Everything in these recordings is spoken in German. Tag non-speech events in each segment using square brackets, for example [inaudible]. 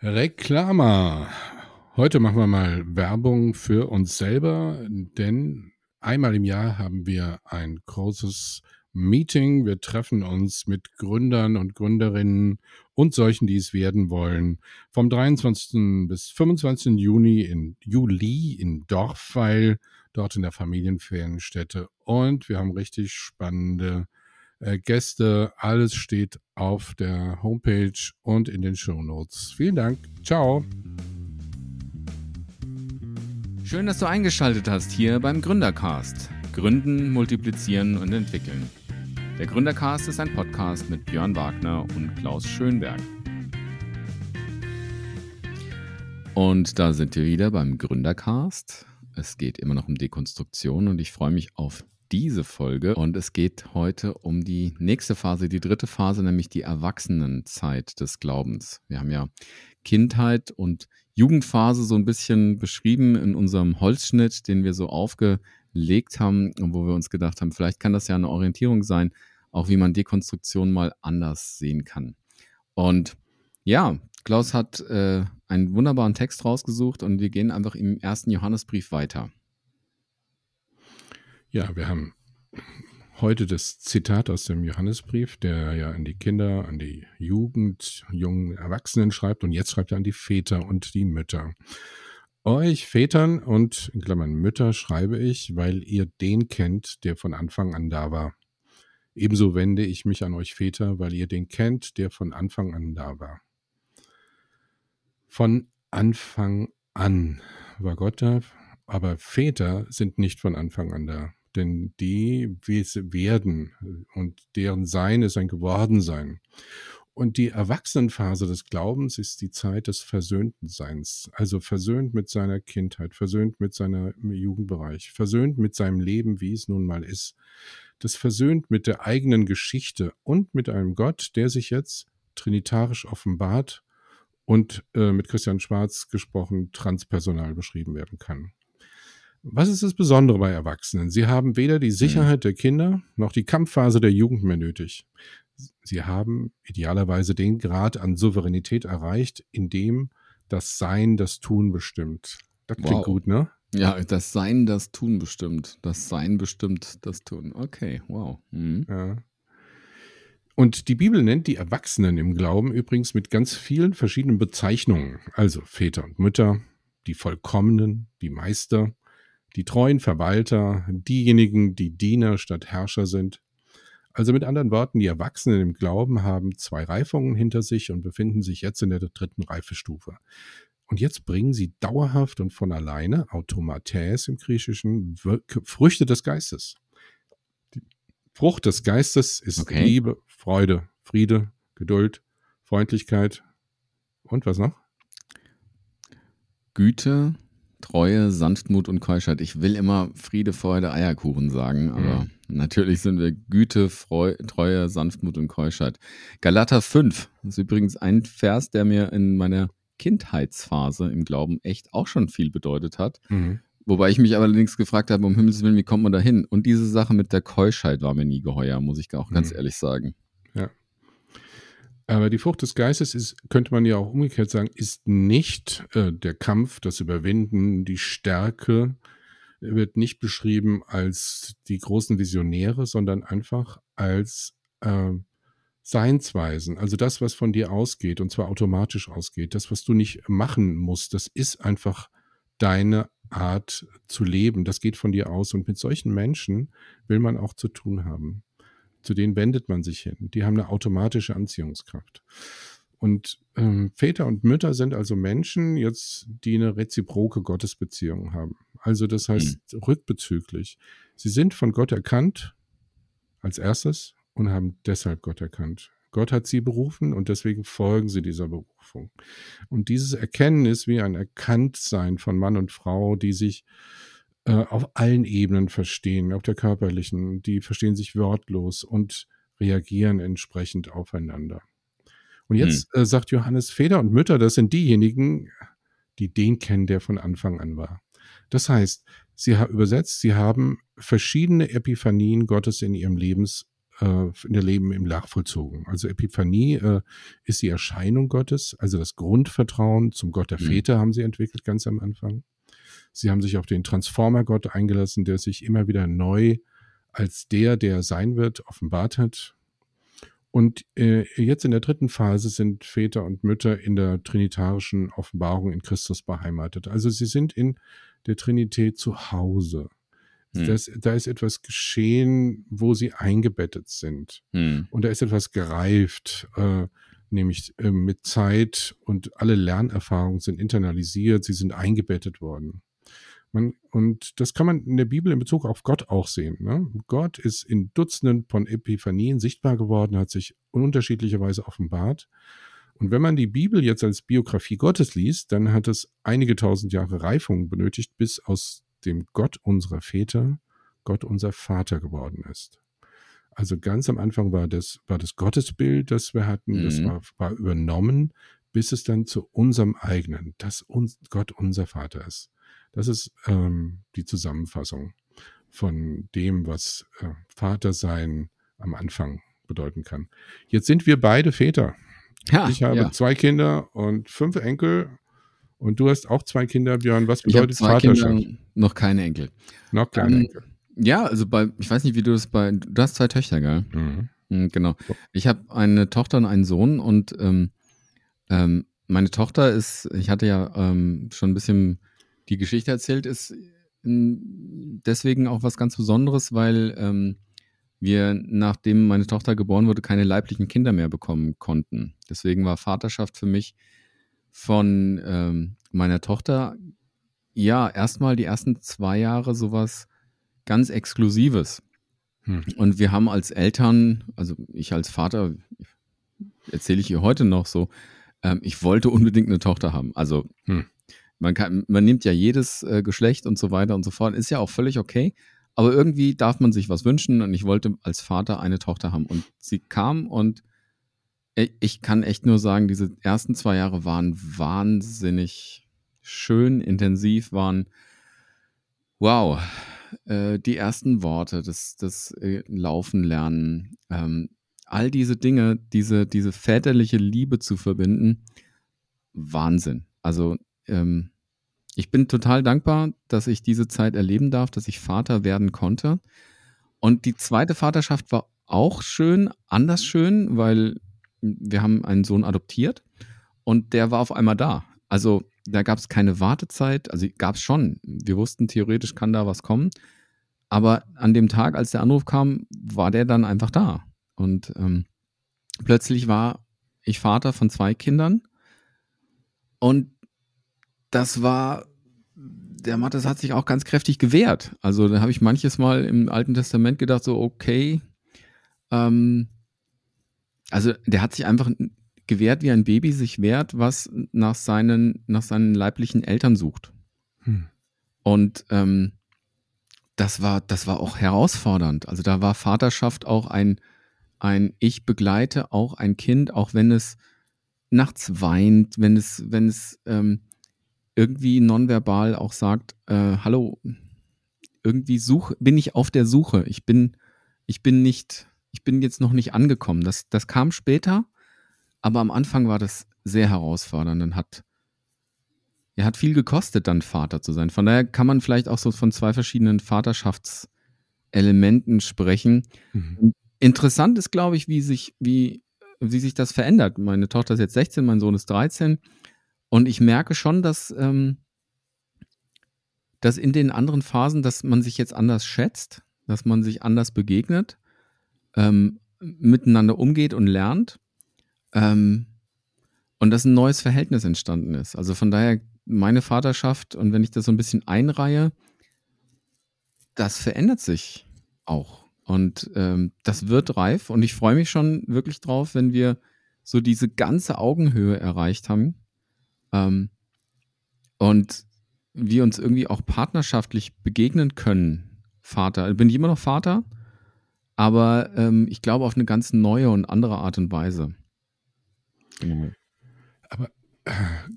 Reklama. Heute machen wir mal Werbung für uns selber, denn einmal im Jahr haben wir ein großes Meeting. Wir treffen uns mit Gründern und Gründerinnen und solchen, die es werden wollen, vom 23. bis 25. Juni in Juli in Dorfweil, dort in der Familienferienstätte. Und wir haben richtig spannende äh, Gäste. Alles steht auf der Homepage und in den Show Notes. Vielen Dank. Ciao. Schön, dass du eingeschaltet hast hier beim Gründercast. Gründen, multiplizieren und entwickeln. Der Gründercast ist ein Podcast mit Björn Wagner und Klaus Schönberg. Und da sind wir wieder beim Gründercast. Es geht immer noch um Dekonstruktion und ich freue mich auf diese Folge. Und es geht heute um die nächste Phase, die dritte Phase, nämlich die Erwachsenenzeit des Glaubens. Wir haben ja Kindheit und Jugendphase so ein bisschen beschrieben in unserem Holzschnitt, den wir so aufgelegt haben, wo wir uns gedacht haben, vielleicht kann das ja eine Orientierung sein, auch wie man Dekonstruktion mal anders sehen kann. Und ja, Klaus hat äh, einen wunderbaren Text rausgesucht und wir gehen einfach im ersten Johannesbrief weiter. Ja, wir haben heute das Zitat aus dem Johannesbrief, der ja an die Kinder, an die Jugend, jungen Erwachsenen schreibt und jetzt schreibt er an die Väter und die Mütter. Euch Vätern und in Klammern Mütter schreibe ich, weil ihr den kennt, der von Anfang an da war. Ebenso wende ich mich an euch Väter, weil ihr den kennt, der von Anfang an da war. Von Anfang an war Gott da, aber Väter sind nicht von Anfang an da denn die werden und deren Sein ist ein Gewordensein. Und die Erwachsenenphase des Glaubens ist die Zeit des versöhnten Seins, also versöhnt mit seiner Kindheit, versöhnt mit seiner Jugendbereich, versöhnt mit seinem Leben, wie es nun mal ist. Das versöhnt mit der eigenen Geschichte und mit einem Gott, der sich jetzt trinitarisch offenbart und äh, mit Christian Schwarz gesprochen transpersonal beschrieben werden kann. Was ist das Besondere bei Erwachsenen? Sie haben weder die Sicherheit der Kinder noch die Kampfphase der Jugend mehr nötig. Sie haben idealerweise den Grad an Souveränität erreicht, in dem das Sein das Tun bestimmt. Das klingt wow. gut, ne? Ja, das Sein das Tun bestimmt. Das Sein bestimmt das Tun. Okay, wow. Mhm. Ja. Und die Bibel nennt die Erwachsenen im Glauben übrigens mit ganz vielen verschiedenen Bezeichnungen. Also Väter und Mütter, die Vollkommenen, die Meister, die treuen Verwalter, diejenigen, die Diener statt Herrscher sind. Also mit anderen Worten, die Erwachsenen im Glauben haben zwei Reifungen hinter sich und befinden sich jetzt in der dritten Reifestufe. Und jetzt bringen sie dauerhaft und von alleine, Automatäs im Griechischen, Früchte des Geistes. Die Frucht des Geistes ist okay. Liebe, Freude, Friede, Geduld, Freundlichkeit und was noch? Güte, Treue, Sanftmut und Keuschheit. Ich will immer Friede, Freude, Eierkuchen sagen, aber mhm. natürlich sind wir Güte, Freu Treue, Sanftmut und Keuschheit. Galater 5 ist übrigens ein Vers, der mir in meiner Kindheitsphase im Glauben echt auch schon viel bedeutet hat. Mhm. Wobei ich mich allerdings gefragt habe, um Himmels Willen, wie kommt man da hin? Und diese Sache mit der Keuschheit war mir nie geheuer, muss ich auch ganz mhm. ehrlich sagen. Aber die Frucht des Geistes ist, könnte man ja auch umgekehrt sagen, ist nicht äh, der Kampf, das Überwinden, die Stärke, wird nicht beschrieben als die großen Visionäre, sondern einfach als äh, Seinsweisen. Also das, was von dir ausgeht, und zwar automatisch ausgeht, das, was du nicht machen musst, das ist einfach deine Art zu leben. Das geht von dir aus. Und mit solchen Menschen will man auch zu tun haben zu denen wendet man sich hin. Die haben eine automatische Anziehungskraft. Und ähm, Väter und Mütter sind also Menschen jetzt, die eine reziproke Gottesbeziehung haben. Also das heißt mhm. rückbezüglich. Sie sind von Gott erkannt als erstes und haben deshalb Gott erkannt. Gott hat sie berufen und deswegen folgen sie dieser Berufung. Und dieses Erkennen ist wie ein Erkanntsein von Mann und Frau, die sich äh, auf allen Ebenen verstehen, auf der körperlichen, die verstehen sich wortlos und reagieren entsprechend aufeinander. Und jetzt hm. äh, sagt Johannes Väter und Mütter, das sind diejenigen, die den kennen, der von Anfang an war. Das heißt, sie haben übersetzt, sie haben verschiedene Epiphanien Gottes in ihrem Lebens äh, in der Leben im Nachvollzogen. Also Epiphanie äh, ist die Erscheinung Gottes, also das Grundvertrauen zum Gott der mhm. Väter haben sie entwickelt ganz am Anfang. Sie haben sich auf den Transformer-Gott eingelassen, der sich immer wieder neu als der, der sein wird, offenbart hat. Und äh, jetzt in der dritten Phase sind Väter und Mütter in der trinitarischen Offenbarung in Christus beheimatet. Also sie sind in der Trinität zu Hause. Hm. Das, da ist etwas geschehen, wo sie eingebettet sind. Hm. Und da ist etwas gereift, äh, nämlich äh, mit Zeit und alle Lernerfahrungen sind internalisiert, sie sind eingebettet worden. Man, und das kann man in der Bibel in Bezug auf Gott auch sehen. Ne? Gott ist in Dutzenden von Epiphanien sichtbar geworden, hat sich unterschiedlicherweise offenbart. Und wenn man die Bibel jetzt als Biografie Gottes liest, dann hat es einige tausend Jahre Reifung benötigt, bis aus dem Gott unserer Väter Gott unser Vater geworden ist. Also ganz am Anfang war das, war das Gottesbild, das wir hatten, mhm. das war, war übernommen, bis es dann zu unserem eigenen, dass uns Gott unser Vater ist. Das ist ähm, die Zusammenfassung von dem, was äh, Vatersein am Anfang bedeuten kann. Jetzt sind wir beide Väter. Ja, ich habe ja. zwei Kinder und fünf Enkel. Und du hast auch zwei Kinder, Björn. Was bedeutet ich zwei Vaterschaft? Kinder, noch keine Enkel. Noch keine ähm, Enkel. Ja, also bei, ich weiß nicht, wie du das bei, du hast zwei Töchter, gell? Mhm. Mhm, genau. Ich habe eine Tochter und einen Sohn und ähm, ähm, meine Tochter ist, ich hatte ja ähm, schon ein bisschen die Geschichte erzählt, ist deswegen auch was ganz Besonderes, weil ähm, wir, nachdem meine Tochter geboren wurde, keine leiblichen Kinder mehr bekommen konnten. Deswegen war Vaterschaft für mich von ähm, meiner Tochter ja erstmal die ersten zwei Jahre sowas ganz Exklusives. Hm. Und wir haben als Eltern, also ich als Vater, erzähle ich ihr heute noch so, ähm, ich wollte unbedingt eine Tochter haben. Also hm. Man, kann, man nimmt ja jedes äh, Geschlecht und so weiter und so fort. Ist ja auch völlig okay. Aber irgendwie darf man sich was wünschen und ich wollte als Vater eine Tochter haben. Und sie kam und ich kann echt nur sagen, diese ersten zwei Jahre waren wahnsinnig schön, intensiv, waren wow. Äh, die ersten Worte, das, das äh, Laufen lernen, ähm, all diese Dinge, diese, diese väterliche Liebe zu verbinden, Wahnsinn. Also ähm, ich bin total dankbar, dass ich diese Zeit erleben darf, dass ich Vater werden konnte. Und die zweite Vaterschaft war auch schön, anders schön, weil wir haben einen Sohn adoptiert und der war auf einmal da. Also da gab es keine Wartezeit, also gab es schon. Wir wussten, theoretisch kann da was kommen. Aber an dem Tag, als der Anruf kam, war der dann einfach da. Und ähm, plötzlich war ich Vater von zwei Kindern. Und das war, der Mattes hat sich auch ganz kräftig gewehrt. Also da habe ich manches Mal im Alten Testament gedacht, so, okay, ähm, also der hat sich einfach gewehrt, wie ein Baby sich wehrt, was nach seinen, nach seinen leiblichen Eltern sucht. Hm. Und ähm, das war, das war auch herausfordernd. Also da war Vaterschaft auch ein, ein Ich begleite auch ein Kind, auch wenn es nachts weint, wenn es, wenn es ähm, irgendwie nonverbal auch sagt, äh, hallo, irgendwie such, bin ich auf der Suche. Ich bin, ich bin nicht, ich bin jetzt noch nicht angekommen. Das, das kam später, aber am Anfang war das sehr herausfordernd und hat, er hat viel gekostet, dann Vater zu sein. Von daher kann man vielleicht auch so von zwei verschiedenen Vaterschaftselementen sprechen. Mhm. Interessant ist, glaube ich, wie sich, wie, wie sich das verändert. Meine Tochter ist jetzt 16, mein Sohn ist 13. Und ich merke schon, dass, ähm, dass in den anderen Phasen, dass man sich jetzt anders schätzt, dass man sich anders begegnet, ähm, miteinander umgeht und lernt. Ähm, und dass ein neues Verhältnis entstanden ist. Also von daher meine Vaterschaft und wenn ich das so ein bisschen einreihe, das verändert sich auch. Und ähm, das wird reif und ich freue mich schon wirklich drauf, wenn wir so diese ganze Augenhöhe erreicht haben ähm, und wir uns irgendwie auch partnerschaftlich begegnen können, Vater. Bin ich immer noch Vater, aber ähm, ich glaube auf eine ganz neue und andere Art und Weise. Aber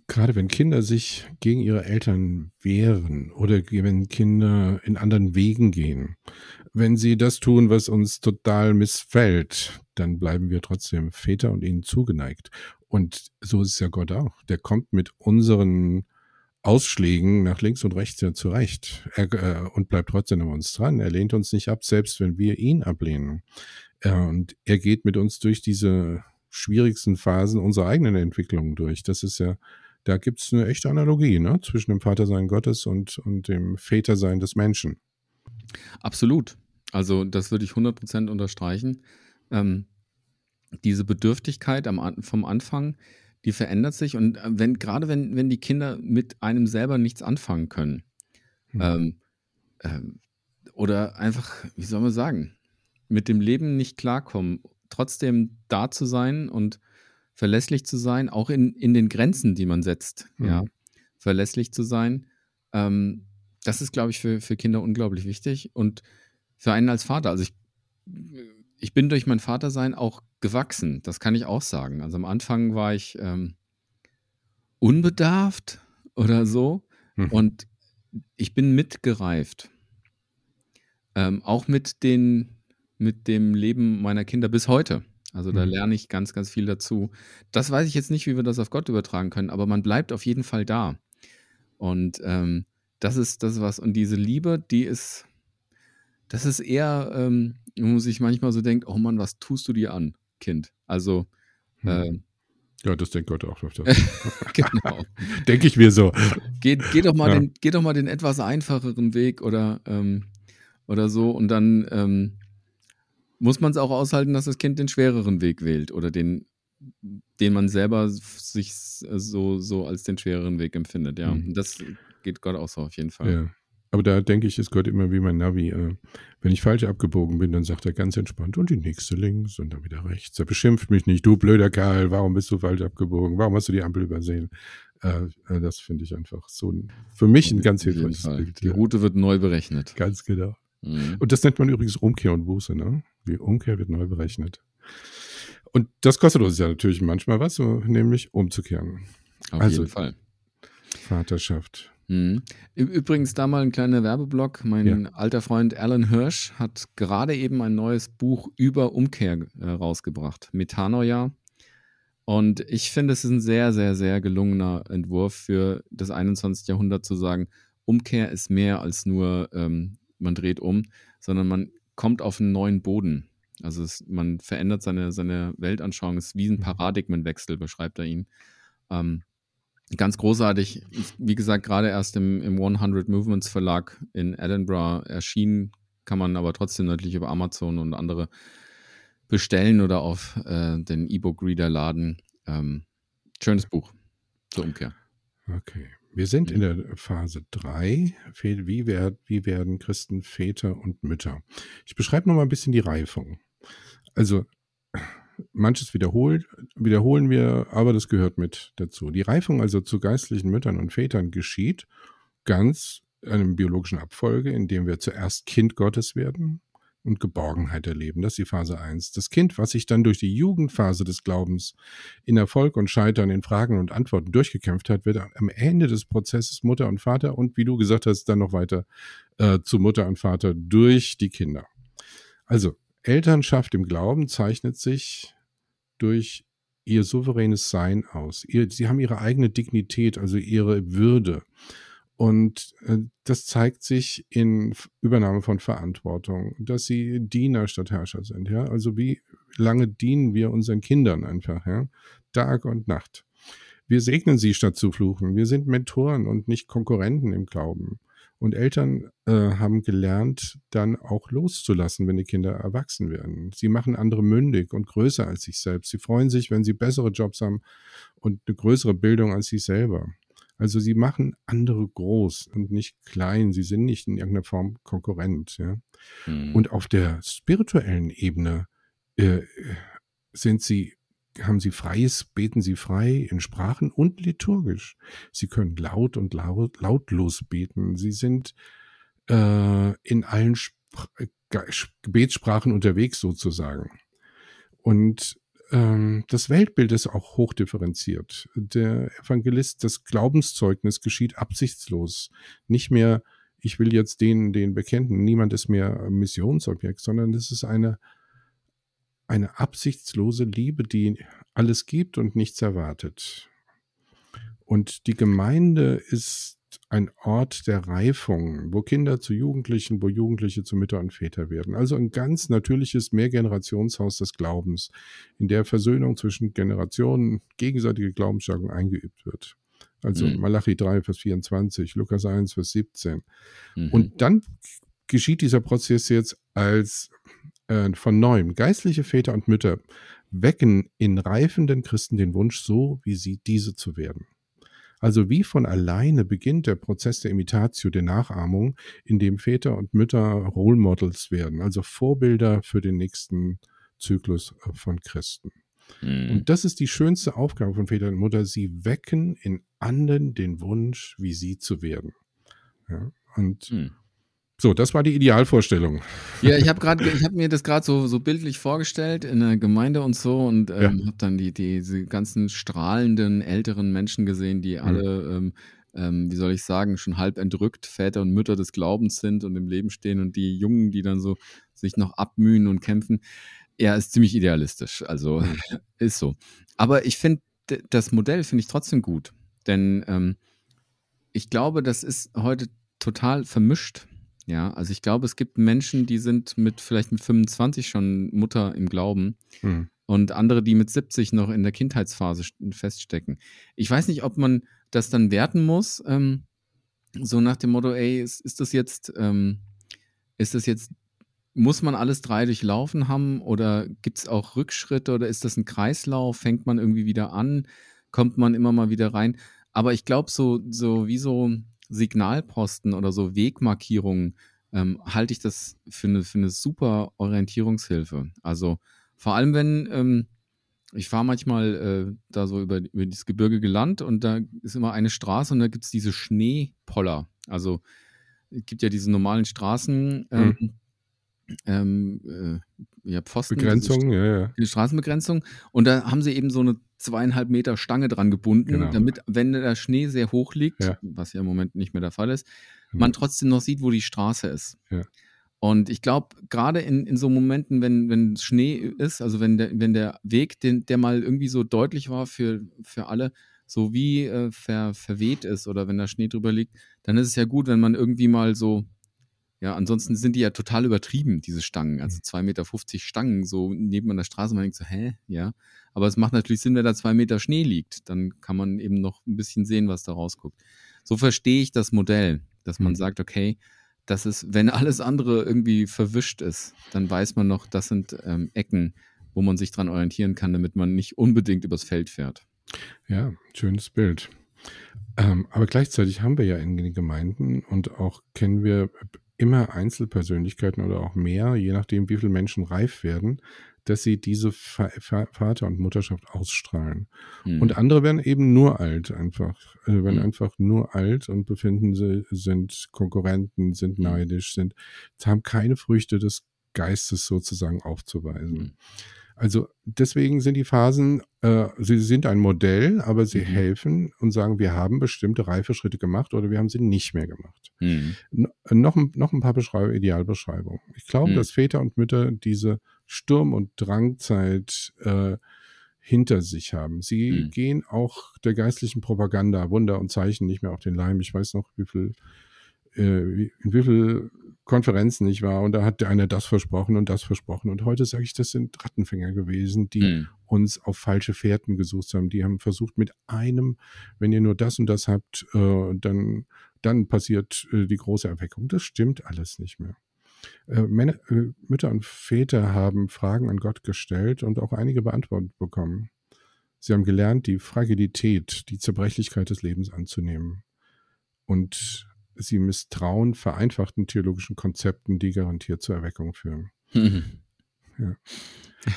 gerade wenn Kinder sich gegen ihre Eltern wehren oder wenn Kinder in anderen Wegen gehen, wenn sie das tun, was uns total missfällt, dann bleiben wir trotzdem Väter und ihnen zugeneigt. Und so ist ja Gott auch. Der kommt mit unseren Ausschlägen nach links und rechts ja zurecht er, äh, und bleibt trotzdem an uns dran. Er lehnt uns nicht ab, selbst wenn wir ihn ablehnen. Äh, und er geht mit uns durch diese schwierigsten Phasen unserer eigenen Entwicklung durch. Das ist ja, da gibt es eine echte Analogie ne? zwischen dem Vatersein Gottes und, und dem Vätersein des Menschen. Absolut. Also das würde ich 100% unterstreichen. Ähm, diese Bedürftigkeit am, vom Anfang, die verändert sich und äh, wenn, gerade wenn, wenn die Kinder mit einem selber nichts anfangen können hm. ähm, ähm, oder einfach, wie soll man sagen, mit dem Leben nicht klarkommen trotzdem da zu sein und verlässlich zu sein, auch in, in den Grenzen, die man setzt, mhm. ja, verlässlich zu sein. Ähm, das ist, glaube ich, für, für Kinder unglaublich wichtig und für einen als Vater. Also ich, ich bin durch mein Vatersein auch gewachsen, das kann ich auch sagen. Also am Anfang war ich ähm, unbedarft oder so mhm. und ich bin mitgereift. Ähm, auch mit den mit dem Leben meiner Kinder bis heute. Also da mhm. lerne ich ganz, ganz viel dazu. Das weiß ich jetzt nicht, wie wir das auf Gott übertragen können, aber man bleibt auf jeden Fall da. Und ähm, das ist das was. Und diese Liebe, die ist, das ist eher, ähm, wo man sich manchmal so denkt, oh Mann, was tust du dir an, Kind? Also mhm. äh, ja, das denkt Gott auch öfter. [laughs] genau. [laughs] Denke ich mir so. Geh, geh, doch mal ja. den, geh doch mal den etwas einfacheren Weg oder, ähm, oder so und dann ähm, muss man es auch aushalten, dass das Kind den schwereren Weg wählt oder den, den man selber sich so, so als den schwereren Weg empfindet. Ja, mhm. das geht Gott auch so auf jeden Fall. Ja. Aber da denke ich, ist Gott immer wie mein Navi. Äh, wenn ich falsch abgebogen bin, dann sagt er ganz entspannt und die nächste links und dann wieder rechts. Er beschimpft mich nicht, du blöder Kerl, warum bist du falsch abgebogen? Warum hast du die Ampel übersehen? Äh, äh das finde ich einfach so für mich ein ganz hilfreiches Bild. Die Route wird neu berechnet. Ganz genau. Mhm. Und das nennt man übrigens Umkehr und Buße, ne? Die Umkehr wird neu berechnet. Und das kostet uns ja natürlich manchmal was, so, nämlich umzukehren. Auf also, jeden Fall. Vaterschaft. Mhm. Übrigens da mal ein kleiner Werbeblock. Mein ja. alter Freund Alan Hirsch hat gerade eben ein neues Buch über Umkehr äh, rausgebracht, Metanoia. Und ich finde, es ist ein sehr, sehr, sehr gelungener Entwurf für das 21. Jahrhundert zu sagen, Umkehr ist mehr als nur ähm, man dreht um, sondern man kommt auf einen neuen Boden. Also es, man verändert seine, seine Weltanschauung. Es ist wie ein mhm. Paradigmenwechsel, beschreibt er ihn. Ähm, ganz großartig. Wie gesagt, gerade erst im, im 100 Movements Verlag in Edinburgh erschienen, kann man aber trotzdem natürlich über Amazon und andere bestellen oder auf äh, den E-Book-Reader laden. Ähm, schönes Buch zur Umkehr. Okay. Wir sind in der Phase 3. Wie, werd, wie werden Christen Väter und Mütter? Ich beschreibe noch mal ein bisschen die Reifung. Also, manches wiederholt, wiederholen wir, aber das gehört mit dazu. Die Reifung also zu geistlichen Müttern und Vätern geschieht ganz einem biologischen Abfolge, indem wir zuerst Kind Gottes werden, und Geborgenheit erleben. Das ist die Phase 1. Das Kind, was sich dann durch die Jugendphase des Glaubens in Erfolg und Scheitern in Fragen und Antworten durchgekämpft hat, wird am Ende des Prozesses Mutter und Vater und wie du gesagt hast, dann noch weiter äh, zu Mutter und Vater durch die Kinder. Also Elternschaft im Glauben zeichnet sich durch ihr souveränes Sein aus. Ihr, sie haben ihre eigene Dignität, also ihre Würde. Und äh, das zeigt sich in Übernahme von Verantwortung, dass sie Diener statt Herrscher sind. Ja? Also wie lange dienen wir unseren Kindern einfach, ja? Tag und Nacht. Wir segnen sie statt zu fluchen. Wir sind Mentoren und nicht Konkurrenten im Glauben. Und Eltern äh, haben gelernt, dann auch loszulassen, wenn die Kinder erwachsen werden. Sie machen andere mündig und größer als sich selbst. Sie freuen sich, wenn sie bessere Jobs haben und eine größere Bildung als sie selber. Also sie machen andere groß und nicht klein. Sie sind nicht in irgendeiner Form Konkurrent. Ja? Mhm. Und auf der spirituellen Ebene äh, sind sie haben sie freies, beten sie frei in Sprachen und liturgisch. Sie können laut und laut, lautlos beten. Sie sind äh, in allen Spr Gebetssprachen unterwegs sozusagen. Und ähm, das Weltbild ist auch hochdifferenziert. Der Evangelist, das Glaubenszeugnis geschieht absichtslos. Nicht mehr, ich will jetzt den, den bekennen. Niemand ist mehr Missionsobjekt, sondern es ist eine, eine absichtslose Liebe, die alles gibt und nichts erwartet. Und die Gemeinde ist ein Ort der Reifung, wo Kinder zu Jugendlichen, wo Jugendliche zu Mütter und Väter werden. Also ein ganz natürliches Mehrgenerationshaus des Glaubens, in der Versöhnung zwischen Generationen, gegenseitige Glaubensstärkung eingeübt wird. Also mhm. Malachi 3, Vers 24, Lukas 1, Vers 17. Mhm. Und dann geschieht dieser Prozess jetzt als äh, von neuem. Geistliche Väter und Mütter wecken in reifenden Christen den Wunsch, so wie sie diese zu werden. Also wie von alleine beginnt der Prozess der Imitatio, der Nachahmung, in dem Väter und Mütter Role Models werden, also Vorbilder für den nächsten Zyklus äh, von Christen. Mhm. Und das ist die schönste Aufgabe von Väter und Mutter. Sie wecken in anderen den Wunsch, wie sie zu werden. Ja, und mhm. So, das war die Idealvorstellung. Ja, ich habe gerade, ich habe mir das gerade so, so bildlich vorgestellt in der Gemeinde und so und ähm, ja. habe dann die, diese ganzen strahlenden älteren Menschen gesehen, die mhm. alle, ähm, ähm, wie soll ich sagen, schon halb entrückt Väter und Mütter des Glaubens sind und im Leben stehen und die Jungen, die dann so sich noch abmühen und kämpfen. Ja, ist ziemlich idealistisch. Also mhm. [laughs] ist so. Aber ich finde, das Modell finde ich trotzdem gut, denn ähm, ich glaube, das ist heute total vermischt ja, also ich glaube, es gibt Menschen, die sind mit vielleicht mit 25 schon Mutter im Glauben mhm. und andere, die mit 70 noch in der Kindheitsphase feststecken. Ich weiß nicht, ob man das dann werten muss, ähm, so nach dem Motto, ey, ist, ist das jetzt, ähm, ist das jetzt, muss man alles drei durchlaufen haben oder gibt es auch Rückschritte oder ist das ein Kreislauf? Fängt man irgendwie wieder an? Kommt man immer mal wieder rein? Aber ich glaube, so, so wie so Signalposten oder so Wegmarkierungen ähm, halte ich das für eine, für eine super Orientierungshilfe. Also vor allem, wenn ähm, ich fahre manchmal äh, da so über, über das Gebirge gelandet und da ist immer eine Straße und da gibt es diese Schneepoller. Also es gibt ja diese normalen Straßen, ähm, mhm ähm, äh, ja, Pfosten. Begrenzung, ja, ja. Die Straßenbegrenzung. Und da haben sie eben so eine zweieinhalb Meter Stange dran gebunden, genau. damit, wenn der Schnee sehr hoch liegt, ja. was ja im Moment nicht mehr der Fall ist, genau. man trotzdem noch sieht, wo die Straße ist. Ja. Und ich glaube, gerade in, in so Momenten, wenn, wenn Schnee ist, also wenn der, wenn der Weg, den, der mal irgendwie so deutlich war für, für alle, so wie äh, ver, verweht ist oder wenn da Schnee drüber liegt, dann ist es ja gut, wenn man irgendwie mal so ja, ansonsten sind die ja total übertrieben, diese Stangen. Also 2,50 mhm. Meter Stangen, so neben der Straße. Man denkt so, hä? Ja. Aber es macht natürlich Sinn, wenn da zwei Meter Schnee liegt. Dann kann man eben noch ein bisschen sehen, was da rausguckt. So verstehe ich das Modell, dass man mhm. sagt, okay, das ist, wenn alles andere irgendwie verwischt ist, dann weiß man noch, das sind ähm, Ecken, wo man sich dran orientieren kann, damit man nicht unbedingt übers Feld fährt. Ja, schönes Bild. Ähm, aber gleichzeitig haben wir ja in den Gemeinden und auch kennen wir immer Einzelpersönlichkeiten oder auch mehr, je nachdem, wie viele Menschen reif werden, dass sie diese Vater- und Mutterschaft ausstrahlen. Mhm. Und andere werden eben nur alt einfach, äh, werden mhm. einfach nur alt und befinden sie, sind Konkurrenten, sind hm. neidisch, sind, haben keine Früchte des Geistes sozusagen aufzuweisen. Mhm. Also deswegen sind die Phasen, äh, sie sind ein Modell, aber sie mhm. helfen und sagen, wir haben bestimmte Reifeschritte gemacht oder wir haben sie nicht mehr gemacht. Mhm. Noch, noch ein paar Beschreib Idealbeschreibungen. Ich glaube, mhm. dass Väter und Mütter diese Sturm- und Drangzeit äh, hinter sich haben. Sie mhm. gehen auch der geistlichen Propaganda, Wunder und Zeichen nicht mehr auf den Leim. Ich weiß noch, wie viel, äh, wie, in wie viel Konferenzen nicht war und da hat der eine das versprochen und das versprochen und heute sage ich, das sind Rattenfänger gewesen, die mhm. uns auf falsche Fährten gesucht haben. Die haben versucht mit einem, wenn ihr nur das und das habt, äh, dann dann passiert äh, die große Erweckung. Das stimmt alles nicht mehr. Äh, Männer, äh, Mütter und Väter haben Fragen an Gott gestellt und auch einige beantwortet bekommen. Sie haben gelernt, die Fragilität, die Zerbrechlichkeit des Lebens anzunehmen und sie misstrauen vereinfachten theologischen Konzepten, die garantiert zur Erweckung führen. Mhm. Ja.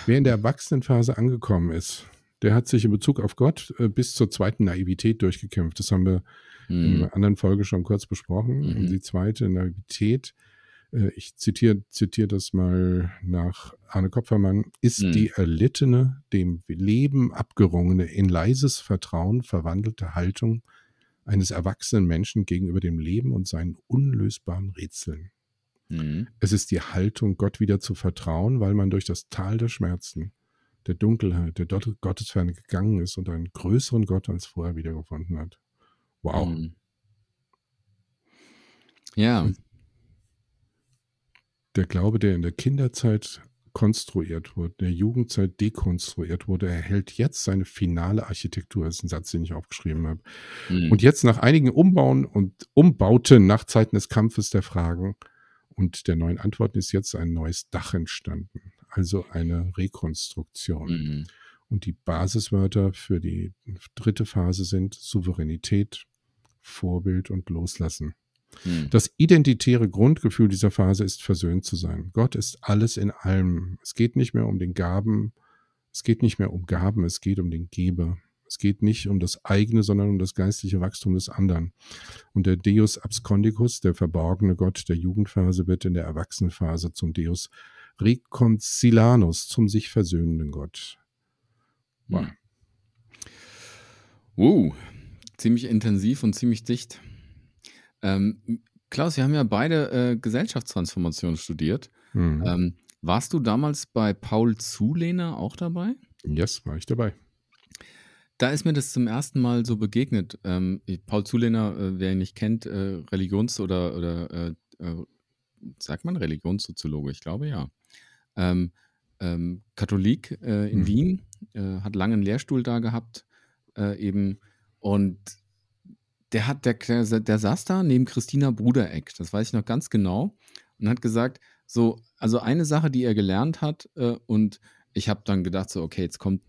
Wer in der Erwachsenenphase angekommen ist, der hat sich in Bezug auf Gott äh, bis zur zweiten Naivität durchgekämpft. Das haben wir mhm. in einer anderen Folge schon kurz besprochen. Mhm. Die zweite Naivität Äh, ich zitiere zitier das mal nach Arne Kopfermann, ist Mhm. die erlittene, dem Leben abgerungene, in leises Vertrauen verwandelte Haltung eines erwachsenen Menschen gegenüber dem Leben und seinen unlösbaren Rätseln. Mhm. Es ist die Haltung, Gott wieder zu vertrauen, weil man durch das Tal der Schmerzen, der Dunkelheit, der Gottesferne gegangen ist und einen größeren Gott als vorher wiedergefunden hat. Wow. Mhm. Ja, Der Glaube, der in der Kinderzeit konstruiert wurde, der Jugendzeit dekonstruiert wurde, erhält jetzt seine finale Architektur. Das ist ein Satz, den ich aufgeschrieben habe. Mhm. Und jetzt nach einigen Umbauen und Umbauten nach Zeiten des Kampfes der Fragen und der neuen Antworten ist jetzt ein neues Dach entstanden. Also eine Rekonstruktion. Mhm. Und die Basiswörter für die dritte Phase sind Souveränität, Vorbild und Loslassen. Mhm. Das identitäre Grundgefühl dieser Phase ist versöhnt zu sein. Gott ist alles in allem. Es geht nicht mehr um den Gaben, es geht nicht mehr um Gaben, es geht um den Geber. Es geht nicht um das eigene, sondern um das geistliche Wachstum des anderen. Und der Deus abscondicus, der verborgene Gott der Jugendphase, wird in der Erwachsenenphase zum Deus reconcilanus, zum sich versöhnenden Gott. Wow. Mhm. Wow, ziemlich intensiv und ziemlich dicht. Ähm, Klaus, wir haben ja beide äh, Gesellschaftstransformation studiert. Mhm. Ähm, warst du damals bei Paul Zulehner auch dabei? Yes, war ich dabei. Da ist mir das zum ersten Mal so begegnet. Ähm, Paul Zulehner, äh, wer ihn nicht kennt, äh, Religions- oder, oder äh, äh, sagt man Religionssoziologe? Ich glaube ja. Ähm, ähm, Katholik äh, in Mhm. Wien, hat lange einen Lehrstuhl da gehabt, eben. Und der hat, der, der, der saß da neben Christina Brudereck, das weiß ich noch ganz genau, und hat gesagt, so, also eine Sache, die er gelernt hat, äh, und ich habe dann gedacht, so, okay, jetzt kommt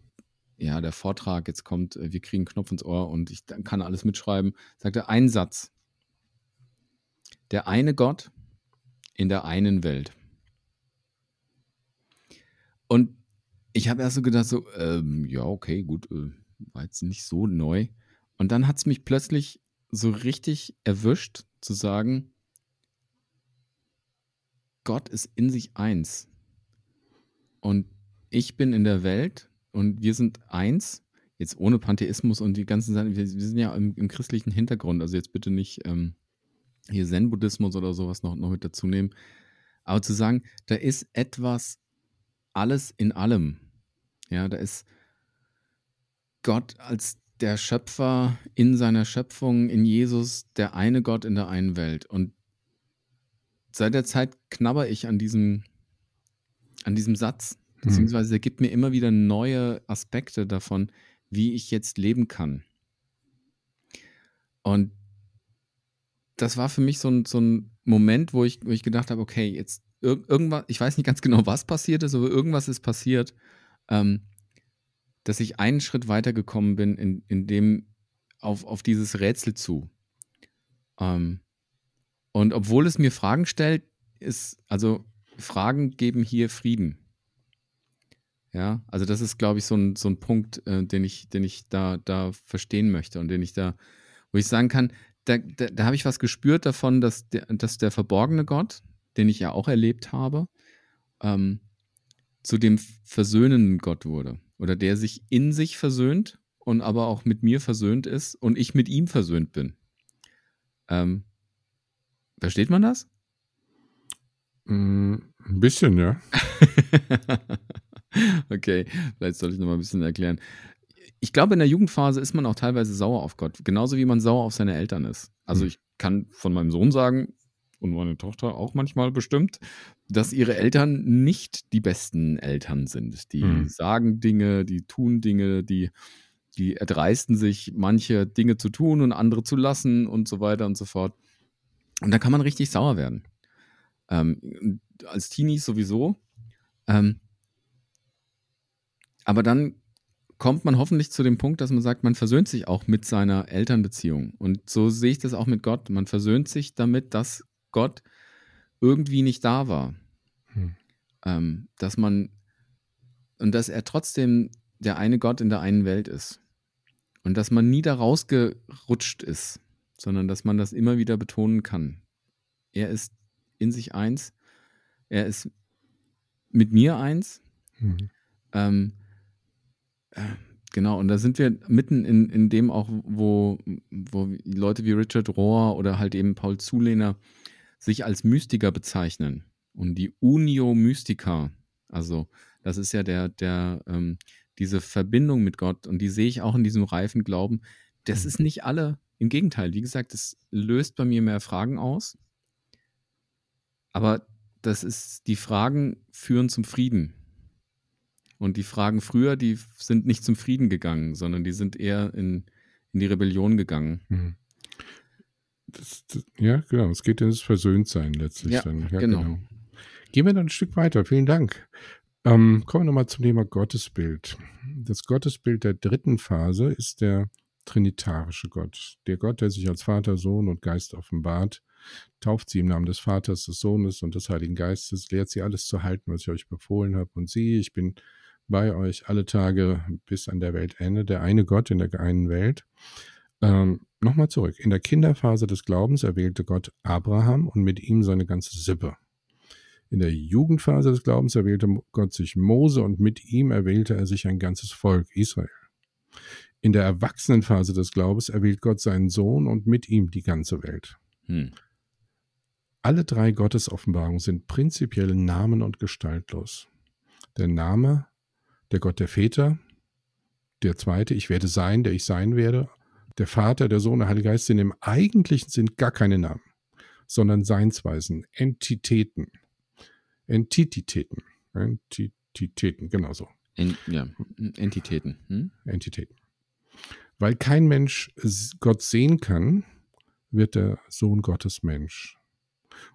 ja der Vortrag, jetzt kommt, äh, wir kriegen einen Knopf ins Ohr und ich kann alles mitschreiben, sagt er einen Satz. Der eine Gott in der einen Welt. Und ich habe erst so gedacht, so, ähm, ja, okay, gut, äh, war jetzt nicht so neu. Und dann hat es mich plötzlich so richtig erwischt, zu sagen, Gott ist in sich eins. Und ich bin in der Welt und wir sind eins. Jetzt ohne Pantheismus und die ganzen Sachen. Wir, wir sind ja im, im christlichen Hintergrund. Also jetzt bitte nicht ähm, hier Zen-Buddhismus oder sowas noch, noch mit dazu nehmen. Aber zu sagen, da ist etwas, alles in allem. Ja, da ist Gott als der Schöpfer in seiner Schöpfung, in Jesus, der eine Gott in der einen Welt. Und seit der Zeit knabber ich an diesem, an diesem Satz, beziehungsweise er gibt mir immer wieder neue Aspekte davon, wie ich jetzt leben kann. Und das war für mich so ein, so ein Moment, wo ich, wo ich gedacht habe, okay, jetzt ir irgendwas, ich weiß nicht ganz genau, was passiert ist, aber irgendwas ist passiert, ähm, dass ich einen Schritt weitergekommen bin, in, in dem auf, auf dieses Rätsel zu. Ähm, und obwohl es mir Fragen stellt, ist, also Fragen geben hier Frieden. Ja, also das ist, glaube ich, so ein, so ein Punkt, äh, den ich, den ich da, da verstehen möchte und den ich da, wo ich sagen kann, da, da, da habe ich was gespürt davon, dass der, dass der verborgene Gott, den ich ja auch erlebt habe, ähm, zu dem versöhnenden Gott wurde. Oder der sich in sich versöhnt und aber auch mit mir versöhnt ist und ich mit ihm versöhnt bin. Ähm, versteht man das? Mm, ein bisschen, ja. [laughs] okay, vielleicht soll ich noch mal ein bisschen erklären. Ich glaube, in der Jugendphase ist man auch teilweise sauer auf Gott, genauso wie man sauer auf seine Eltern ist. Also Hm. ich kann von meinem Sohn sagen und meine Tochter auch manchmal bestimmt, dass ihre Eltern nicht die besten Eltern sind. Die Hm. sagen Dinge, die tun Dinge, die, die erdreisten sich, manche Dinge zu tun und andere zu lassen und so weiter und so fort. Und da kann man richtig sauer werden. Ähm, als Teenies sowieso. Ähm, aber dann kommt man hoffentlich zu dem Punkt, dass man sagt, man versöhnt sich auch mit seiner Elternbeziehung. Und so sehe ich das auch mit Gott. Man versöhnt sich damit, dass Gott irgendwie nicht da war. Hm. Ähm, dass man und dass er trotzdem der eine Gott in der einen Welt ist. Und dass man nie da rausgerutscht ist, sondern dass man das immer wieder betonen kann. Er ist in sich eins. Er ist mit mir eins. Mhm. Ähm, äh, genau, und da sind wir mitten in, in dem auch, wo, wo Leute wie Richard Rohr oder halt eben Paul Zulehner sich als Mystiker bezeichnen. Und die Unio Mystica, also das ist ja der, der, ähm, diese Verbindung mit Gott und die sehe ich auch in diesem reifen Glauben. Das mhm. ist nicht alle. Im Gegenteil, wie gesagt, es löst bei mir mehr Fragen aus. Aber das ist, die Fragen führen zum Frieden. Und die Fragen früher, die sind nicht zum Frieden gegangen, sondern die sind eher in, in die Rebellion gegangen. Mhm. Das, das, ja, genau. Es geht in das Versöhntsein letztlich ja, dann. Ja, genau. genau. Gehen wir dann ein Stück weiter. Vielen Dank. Ähm, kommen wir nochmal zum Thema Gottesbild. Das Gottesbild der dritten Phase ist der trinitarische Gott. Der Gott, der sich als Vater, Sohn und Geist offenbart, tauft sie im Namen des Vaters, des Sohnes und des Heiligen Geistes, lehrt sie alles zu halten, was ich euch befohlen habe. Und siehe, ich bin bei euch alle Tage bis an der Weltende, der eine Gott in der einen Welt. Ähm, Nochmal zurück. In der Kinderphase des Glaubens erwählte Gott Abraham und mit ihm seine ganze Sippe. In der Jugendphase des Glaubens erwählte Gott sich Mose und mit ihm erwählte er sich ein ganzes Volk, Israel. In der Erwachsenenphase des Glaubens erwählt Gott seinen Sohn und mit ihm die ganze Welt. Hm. Alle drei Gottesoffenbarungen sind prinzipiell Namen und gestaltlos. Der Name, der Gott der Väter, der zweite, ich werde sein, der ich sein werde, der Vater, der Sohn, der Heilige Geist sind im eigentlichen Sinn gar keine Namen, sondern Seinsweisen, Entitäten. Entitäten. Entitäten, genau so. En, ja, Entitäten. Hm? Entitäten. Weil kein Mensch Gott sehen kann, wird der Sohn Gottes Mensch.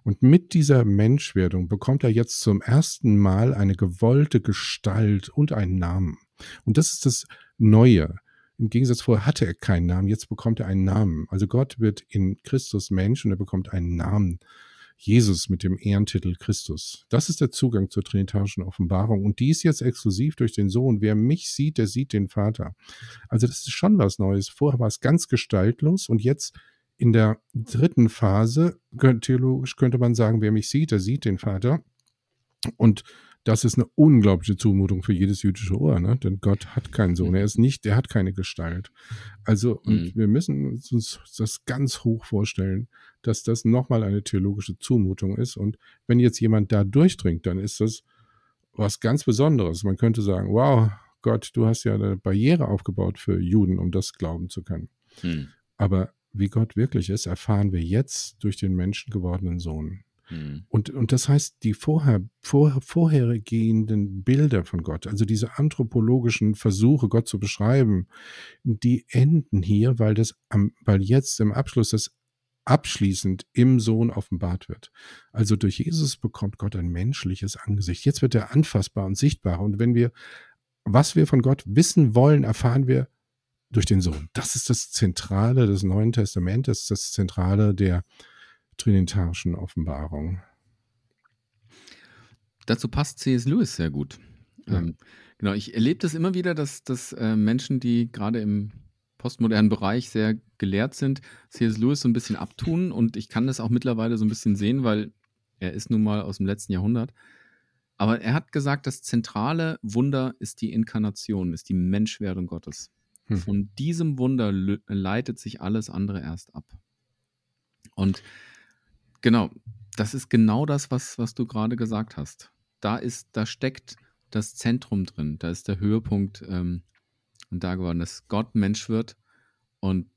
Und mit dieser Menschwerdung bekommt er jetzt zum ersten Mal eine gewollte Gestalt und einen Namen. Und das ist das Neue. Im Gegensatz vorher hatte er keinen Namen, jetzt bekommt er einen Namen. Also Gott wird in Christus Mensch und er bekommt einen Namen. Jesus mit dem Ehrentitel Christus. Das ist der Zugang zur trinitarischen Offenbarung. Und die ist jetzt exklusiv durch den Sohn. Wer mich sieht, der sieht den Vater. Also das ist schon was Neues. Vorher war es ganz gestaltlos und jetzt in der dritten Phase, theologisch könnte man sagen, wer mich sieht, der sieht den Vater. Und das ist eine unglaubliche Zumutung für jedes jüdische Ohr, ne? denn Gott hat keinen Sohn, er ist nicht, er hat keine Gestalt. Also, und mhm. wir müssen uns das ganz hoch vorstellen, dass das nochmal eine theologische Zumutung ist. Und wenn jetzt jemand da durchdringt, dann ist das was ganz Besonderes. Man könnte sagen, wow, Gott, du hast ja eine Barriere aufgebaut für Juden, um das glauben zu können. Mhm. Aber wie Gott wirklich ist, erfahren wir jetzt durch den menschengewordenen Sohn. Mhm. Und, und das heißt, die vorher, vor, vorhergehenden Bilder von Gott, also diese anthropologischen Versuche, Gott zu beschreiben, die enden hier, weil das, weil jetzt im Abschluss das abschließend im Sohn offenbart wird. Also durch Jesus bekommt Gott ein menschliches Angesicht. Jetzt wird er anfassbar und sichtbar. Und wenn wir, was wir von Gott wissen wollen, erfahren wir durch den Sohn. Das ist das Zentrale des Neuen Testamentes, das Zentrale der trinitarischen Offenbarung. Dazu passt C.S. Lewis sehr gut. Ja. Ähm, genau, ich erlebe das immer wieder, dass, dass äh, Menschen, die gerade im postmodernen Bereich sehr gelehrt sind, C.S. Lewis so ein bisschen abtun und ich kann das auch mittlerweile so ein bisschen sehen, weil er ist nun mal aus dem letzten Jahrhundert. Aber er hat gesagt, das zentrale Wunder ist die Inkarnation, ist die Menschwerdung Gottes. Hm. Von diesem Wunder leitet sich alles andere erst ab. Und genau, das ist genau das, was, was du gerade gesagt hast. Da ist, da steckt das Zentrum drin, da ist der Höhepunkt ähm, und da geworden, dass Gott Mensch wird und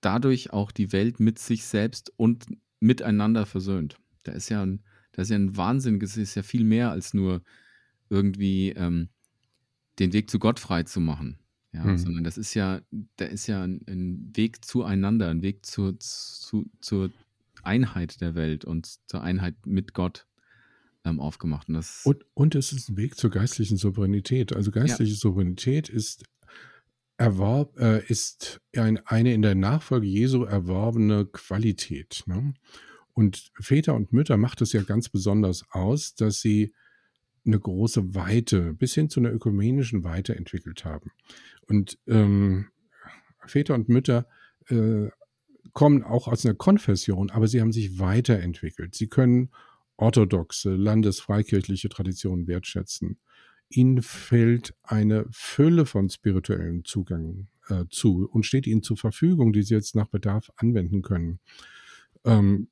dadurch auch die Welt mit sich selbst und miteinander versöhnt. Da ist ja ein, da ist ja ein Wahnsinn, es ist ja viel mehr als nur irgendwie ähm, den Weg zu Gott frei zu machen. Ja, mhm. sondern das ist ja, da ist ja ein, ein Weg zueinander, ein Weg zur, zu, zur Einheit der Welt und zur Einheit mit Gott ähm, aufgemacht. Und, das und, und es ist ein Weg zur geistlichen Souveränität. Also geistliche ja. Souveränität ist erworb, äh, ist ein, eine in der Nachfolge Jesu erworbene Qualität. Ne? Und Väter und Mütter macht es ja ganz besonders aus, dass sie eine große Weite bis hin zu einer ökumenischen Weite entwickelt haben. Und ähm, Väter und Mütter äh, kommen auch aus einer Konfession, aber sie haben sich weiterentwickelt. Sie können orthodoxe, landesfreikirchliche Tradition wertschätzen. Ihnen fällt eine Fülle von spirituellen Zugang äh, zu und steht Ihnen zur Verfügung, die Sie jetzt nach Bedarf anwenden können. Ähm,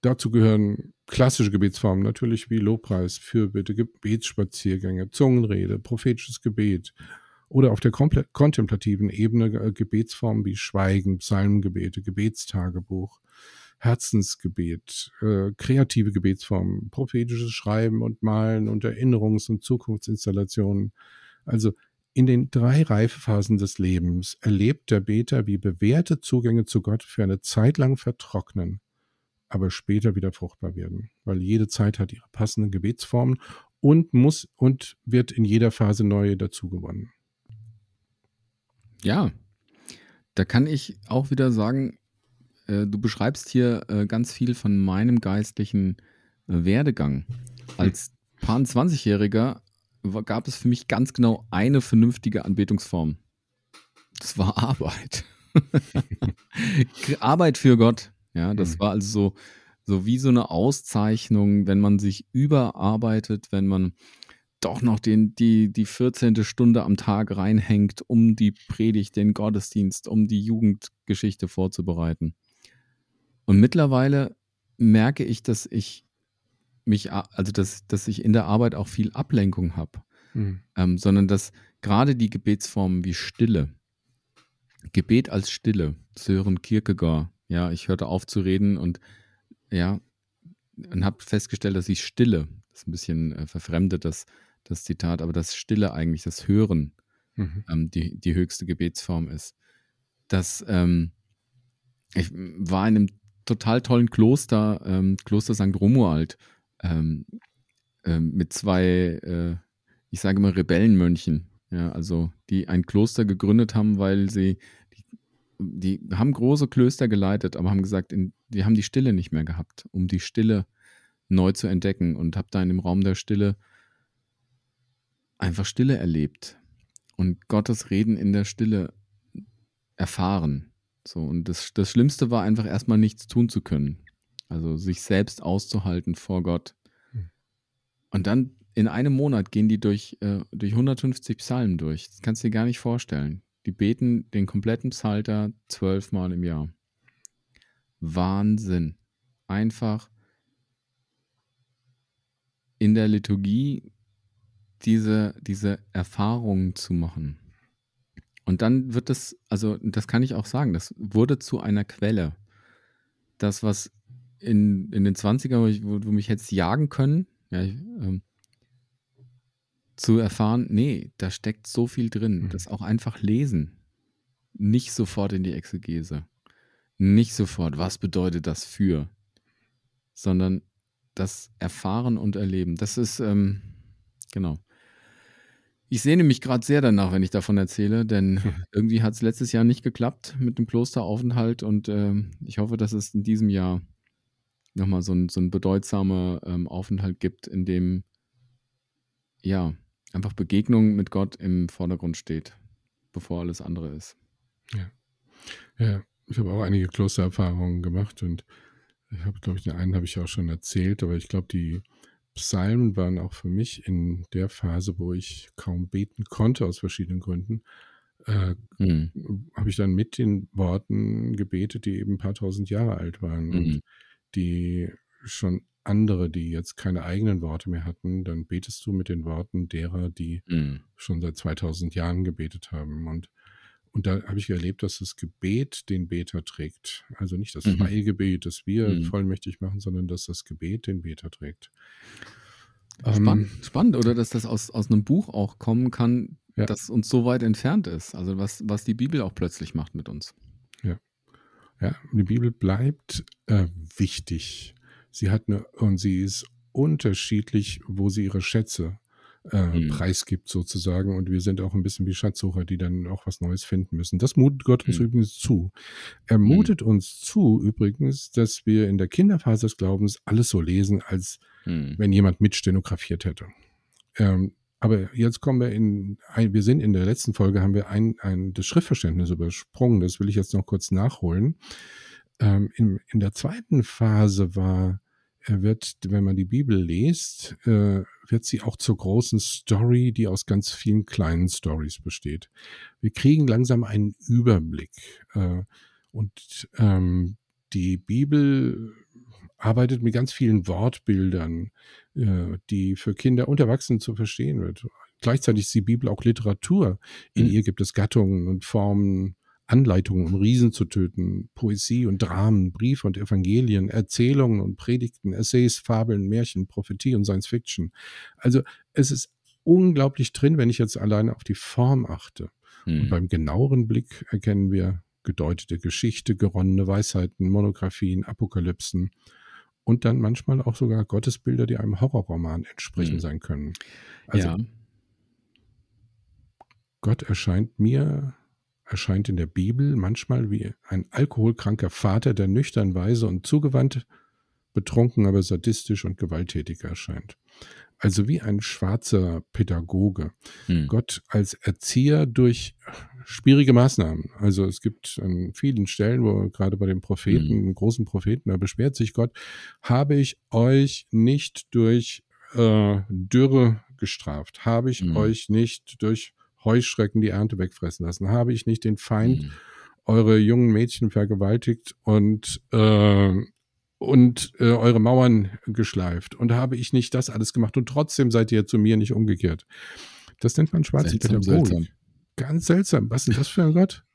dazu gehören klassische Gebetsformen natürlich wie Lobpreis, Fürbitte, Gebetsspaziergänge, Zungenrede, prophetisches Gebet oder auf der kontemplativen Ebene äh, Gebetsformen wie Schweigen, Psalmgebete, Gebetstagebuch, Herzensgebet, äh, kreative Gebetsformen, prophetisches Schreiben und Malen und Erinnerungs- und Zukunftsinstallationen. Also in den drei Reifephasen des Lebens erlebt der Beter, wie bewährte Zugänge zu Gott für eine Zeit lang vertrocknen, aber später wieder fruchtbar werden, weil jede Zeit hat ihre passenden Gebetsformen und muss und wird in jeder Phase neue dazugewonnen. Ja, da kann ich auch wieder sagen, äh, du beschreibst hier äh, ganz viel von meinem geistlichen äh, Werdegang. Als Paar 20-Jähriger gab es für mich ganz genau eine vernünftige Anbetungsform. Das war [laughs] Arbeit. [laughs] Arbeit für Gott. Ja, das mhm. war also so, so wie so eine Auszeichnung, wenn man sich überarbeitet, wenn man doch noch den, die, die 14. Stunde am Tag reinhängt, um die Predigt, den Gottesdienst, um die Jugendgeschichte vorzubereiten. Und mittlerweile merke ich, dass ich mich, also dass, dass ich in der Arbeit auch viel Ablenkung habe. Mhm. Ähm, sondern dass gerade die Gebetsformen wie Stille, Gebet als Stille, Sören Kierkegaard, ja, ich hörte auf zu reden und ja, und habe festgestellt, dass ich Stille, das ist ein bisschen äh, verfremdet, das, das Zitat, aber das Stille eigentlich, das Hören, mhm. ähm, die, die höchste Gebetsform ist. Das, ähm, ich war in einem total tollen Kloster, ähm, Kloster St. Romuald, ähm, ähm, mit zwei, äh, ich sage mal, Rebellenmönchen, ja, also die ein Kloster gegründet haben, weil sie, die, die haben große Klöster geleitet, aber haben gesagt, in, die haben die Stille nicht mehr gehabt, um die Stille neu zu entdecken und habe da in dem Raum der Stille einfach Stille erlebt und Gottes Reden in der Stille erfahren. So, und das, das Schlimmste war einfach erstmal nichts tun zu können. Also sich selbst auszuhalten vor Gott. Hm. Und dann in einem Monat gehen die durch, äh, durch 150 Psalmen durch. Das kannst du dir gar nicht vorstellen. Die beten den kompletten Psalter zwölfmal im Jahr. Wahnsinn. Einfach in der Liturgie diese, diese Erfahrungen zu machen. Und dann wird das, also das kann ich auch sagen, das wurde zu einer Quelle. Das, was in, in den 20er, wo, ich, wo du mich hättest jagen können, ja, ähm, zu erfahren, nee, da steckt so viel drin. Mhm. Das auch einfach lesen. Nicht sofort in die Exegese. Nicht sofort, was bedeutet das für, sondern das Erfahren und Erleben. Das ist, ähm, genau. Ich sehne mich gerade sehr danach, wenn ich davon erzähle, denn [laughs] irgendwie hat es letztes Jahr nicht geklappt mit dem Klosteraufenthalt und ähm, ich hoffe, dass es in diesem Jahr nochmal so ein, so ein bedeutsamer ähm, Aufenthalt gibt, in dem ja einfach Begegnung mit Gott im Vordergrund steht, bevor alles andere ist. Ja, ja ich habe auch einige Klostererfahrungen gemacht und ich habe, glaube ich, den einen habe ich auch schon erzählt, aber ich glaube, die Psalmen waren auch für mich in der Phase, wo ich kaum beten konnte, aus verschiedenen Gründen, äh, mhm. habe ich dann mit den Worten gebetet, die eben ein paar tausend Jahre alt waren mhm. und die schon andere, die jetzt keine eigenen Worte mehr hatten, dann betest du mit den Worten derer, die mhm. schon seit 2000 Jahren gebetet haben. Und, und da habe ich erlebt, dass das Gebet den Beter trägt. Also nicht das mhm. freie Gebet, das wir mhm. vollmächtig machen, sondern dass das Gebet den Beter trägt. Spannend, ähm, spannend, oder dass das aus, aus einem Buch auch kommen kann, ja. das uns so weit entfernt ist. Also was, was die Bibel auch plötzlich macht mit uns. Ja. Ja, die Bibel bleibt äh, wichtig. Sie hat eine, und sie ist unterschiedlich, wo sie ihre Schätze äh, mhm. preisgibt sozusagen. Und wir sind auch ein bisschen wie Schatzsucher, die dann auch was Neues finden müssen. Das mutet Gott uns mhm. übrigens zu. Er mhm. mutet mhm. uns zu übrigens, dass wir in der Kinderphase des Glaubens alles so lesen, als mhm. wenn jemand mitstenografiert hätte. Ähm, aber jetzt kommen wir in, ein, wir sind in der letzten Folge, haben wir ein, ein das Schriftverständnis übersprungen. Das will ich jetzt noch kurz nachholen. Ähm, in, in der zweiten Phase war er wird, wenn man die Bibel liest, äh, wird sie auch zur großen Story, die aus ganz vielen kleinen Stories besteht. Wir kriegen langsam einen Überblick. Äh, und ähm, die Bibel arbeitet mit ganz vielen Wortbildern, äh, die für Kinder und Erwachsene zu verstehen wird. Gleichzeitig ist die Bibel auch Literatur. In mhm. ihr gibt es Gattungen und Formen, Anleitungen, um Riesen zu töten, Poesie und Dramen, Briefe und Evangelien, Erzählungen und Predigten, Essays, Fabeln, Märchen, Prophetie und Science Fiction. Also es ist unglaublich drin, wenn ich jetzt alleine auf die Form achte. Mhm. Und beim genaueren Blick erkennen wir gedeutete Geschichte, geronnene Weisheiten, Monographien, Apokalypsen und dann manchmal auch sogar Gottesbilder, die einem Horrorroman entsprechen mhm. sein können. Also ja. Gott erscheint mir erscheint in der Bibel manchmal wie ein alkoholkranker Vater, der nüchtern, weise und zugewandt, betrunken, aber sadistisch und gewalttätig erscheint. Also wie ein schwarzer Pädagoge. Hm. Gott als Erzieher durch schwierige Maßnahmen. Also es gibt an vielen Stellen, wo gerade bei den Propheten, hm. großen Propheten, da beschwert sich Gott, habe ich euch nicht durch äh, Dürre gestraft, habe ich hm. euch nicht durch Heuschrecken die Ernte wegfressen lassen? Habe ich nicht den Feind mhm. eure jungen Mädchen vergewaltigt und äh, und äh, eure Mauern geschleift und habe ich nicht das alles gemacht und trotzdem seid ihr zu mir nicht umgekehrt. Das nennt man schwarze Pädagogik. Ganz seltsam. Was ist denn das für ein Gott? [laughs]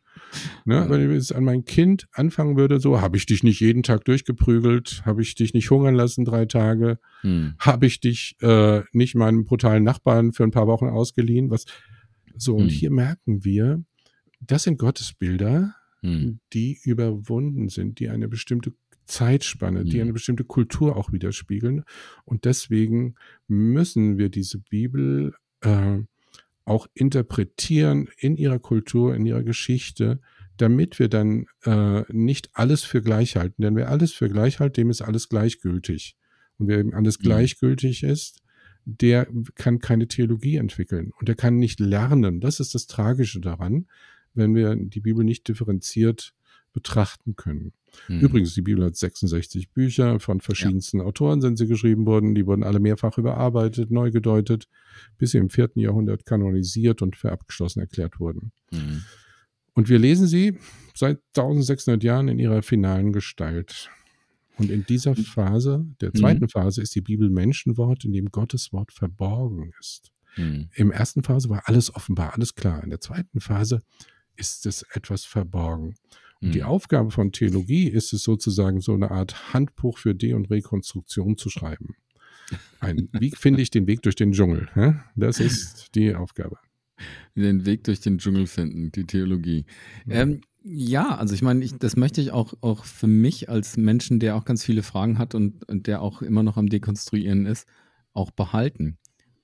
Ne, ja. Wenn ich jetzt an mein Kind anfangen würde, so, habe ich dich nicht jeden Tag durchgeprügelt, habe ich dich nicht hungern lassen drei Tage, hm. habe ich dich äh, nicht meinem brutalen Nachbarn für ein paar Wochen ausgeliehen, was, so, und hm. hier merken wir, das sind Gottesbilder, hm. die überwunden sind, die eine bestimmte Zeitspanne, hm. die eine bestimmte Kultur auch widerspiegeln. Und deswegen müssen wir diese Bibel äh, auch interpretieren in ihrer Kultur, in ihrer Geschichte, damit wir dann äh, nicht alles für gleich halten. Denn wer alles für gleich hält, dem ist alles gleichgültig. Und wer eben alles hm. gleichgültig ist, der kann keine Theologie entwickeln und der kann nicht lernen. Das ist das Tragische daran, wenn wir die Bibel nicht differenziert betrachten können. Mhm. Übrigens, die Bibel hat 66 Bücher, von verschiedensten ja. Autoren sind sie geschrieben worden, die wurden alle mehrfach überarbeitet, neu gedeutet, bis sie im vierten Jahrhundert kanonisiert und für abgeschlossen erklärt wurden. Mhm. Und wir lesen sie seit 1600 Jahren in ihrer finalen Gestalt. Und in dieser hm. Phase, der mhm. zweiten mhm. Phase, ist die Bibel Menschenwort, in dem Gottes Wort verborgen ist. Mhm. Im ersten Phase war alles offenbar, alles klar. In der zweiten Phase ist es etwas verborgen. Und mhm. die Aufgabe von Theologie ist es sozusagen, so eine Art Handbuch für De- und Rekonstruktion zu schreiben. Ein, wie finde ich den Weg durch den Dschungel? Das ist die Aufgabe. Den Weg durch den Dschungel finden, die Theologie. Ähm, ja, also ich meine, ich, das möchte ich auch, auch für mich als Menschen, der auch ganz viele Fragen hat und, und der auch immer noch am Dekonstruieren ist, auch behalten.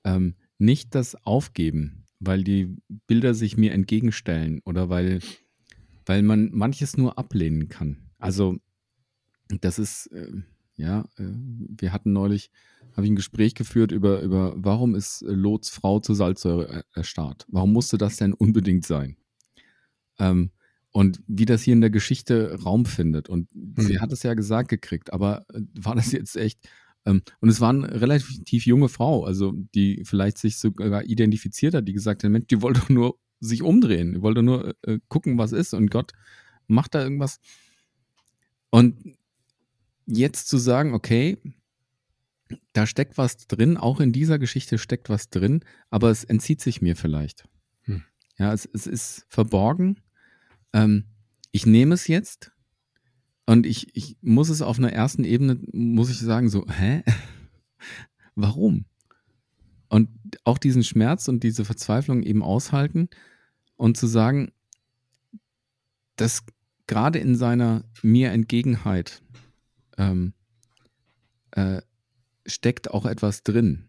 Ähm, nicht das Aufgeben, weil die Bilder sich mir entgegenstellen oder weil, weil man manches nur ablehnen kann. Also das ist, äh, ja, äh, wir hatten neulich, habe ich ein Gespräch geführt über, über, warum ist Lots Frau zur Salzsäure erstarrt? Warum musste das denn unbedingt sein? Ähm, und wie das hier in der Geschichte Raum findet. Und mhm. sie hat es ja gesagt gekriegt, aber äh, war das jetzt echt. Ähm, und es war eine relativ junge Frau, also die vielleicht sich sogar identifiziert hat, die gesagt hat, Mensch, die wollte doch nur sich umdrehen, die wollte nur äh, gucken, was ist und Gott macht da irgendwas. Und jetzt zu sagen, okay, da steckt was drin, auch in dieser Geschichte steckt was drin, aber es entzieht sich mir vielleicht. Hm. Ja, es, es ist verborgen ähm, ich nehme es jetzt und ich, ich muss es auf einer ersten Ebene, muss ich sagen, so, hä? [laughs] Warum? Und auch diesen Schmerz und diese Verzweiflung eben aushalten und zu sagen, dass gerade in seiner mir Entgegenheit ähm, äh, steckt auch etwas drin.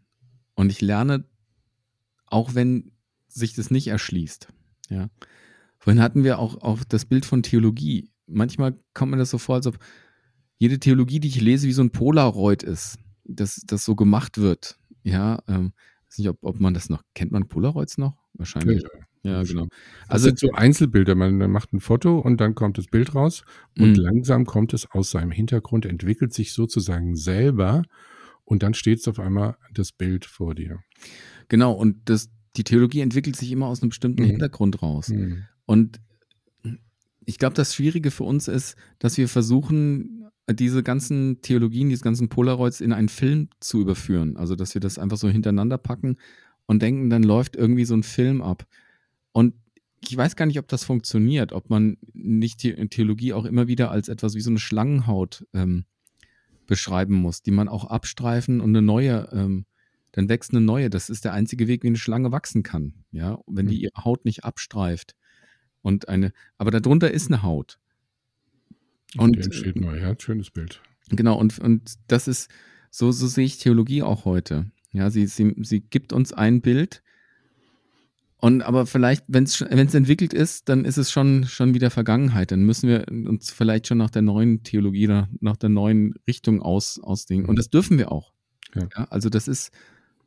Und ich lerne, auch wenn sich das nicht erschließt. Ja. Vorhin hatten wir auch, auch das Bild von Theologie. Manchmal kommt mir das so vor, als ob jede Theologie, die ich lese, wie so ein Polaroid ist, dass das so gemacht wird. Ja, ähm, weiß nicht, ob, ob man das noch, kennt man Polaroids noch? Wahrscheinlich. Ja, genau. Also sind so Einzelbilder. Man, man, macht ein Foto und dann kommt das Bild raus und mhm. langsam kommt es aus seinem Hintergrund, entwickelt sich sozusagen selber und dann steht es auf einmal das Bild vor dir. Genau, und das, die Theologie entwickelt sich immer aus einem bestimmten mhm. Hintergrund raus. Mhm. Und ich glaube, das Schwierige für uns ist, dass wir versuchen, diese ganzen Theologien, diese ganzen Polaroids in einen Film zu überführen. Also, dass wir das einfach so hintereinander packen und denken, dann läuft irgendwie so ein Film ab. Und ich weiß gar nicht, ob das funktioniert, ob man nicht die Theologie auch immer wieder als etwas wie so eine Schlangenhaut ähm, beschreiben muss, die man auch abstreifen und eine neue, ähm, dann wächst eine neue. Das ist der einzige Weg, wie eine Schlange wachsen kann. Ja, wenn die hm. ihre Haut nicht abstreift und eine, aber darunter ist eine Haut. Und die entsteht neu, ja, schönes Bild. Genau, und, und das ist, so, so sehe ich Theologie auch heute. Ja, sie, sie, sie gibt uns ein Bild, und aber vielleicht, wenn es entwickelt ist, dann ist es schon, schon wieder Vergangenheit. Dann müssen wir uns vielleicht schon nach der neuen Theologie oder nach der neuen Richtung aus, ausdenken. Und das dürfen wir auch. Ja. ja also das ist,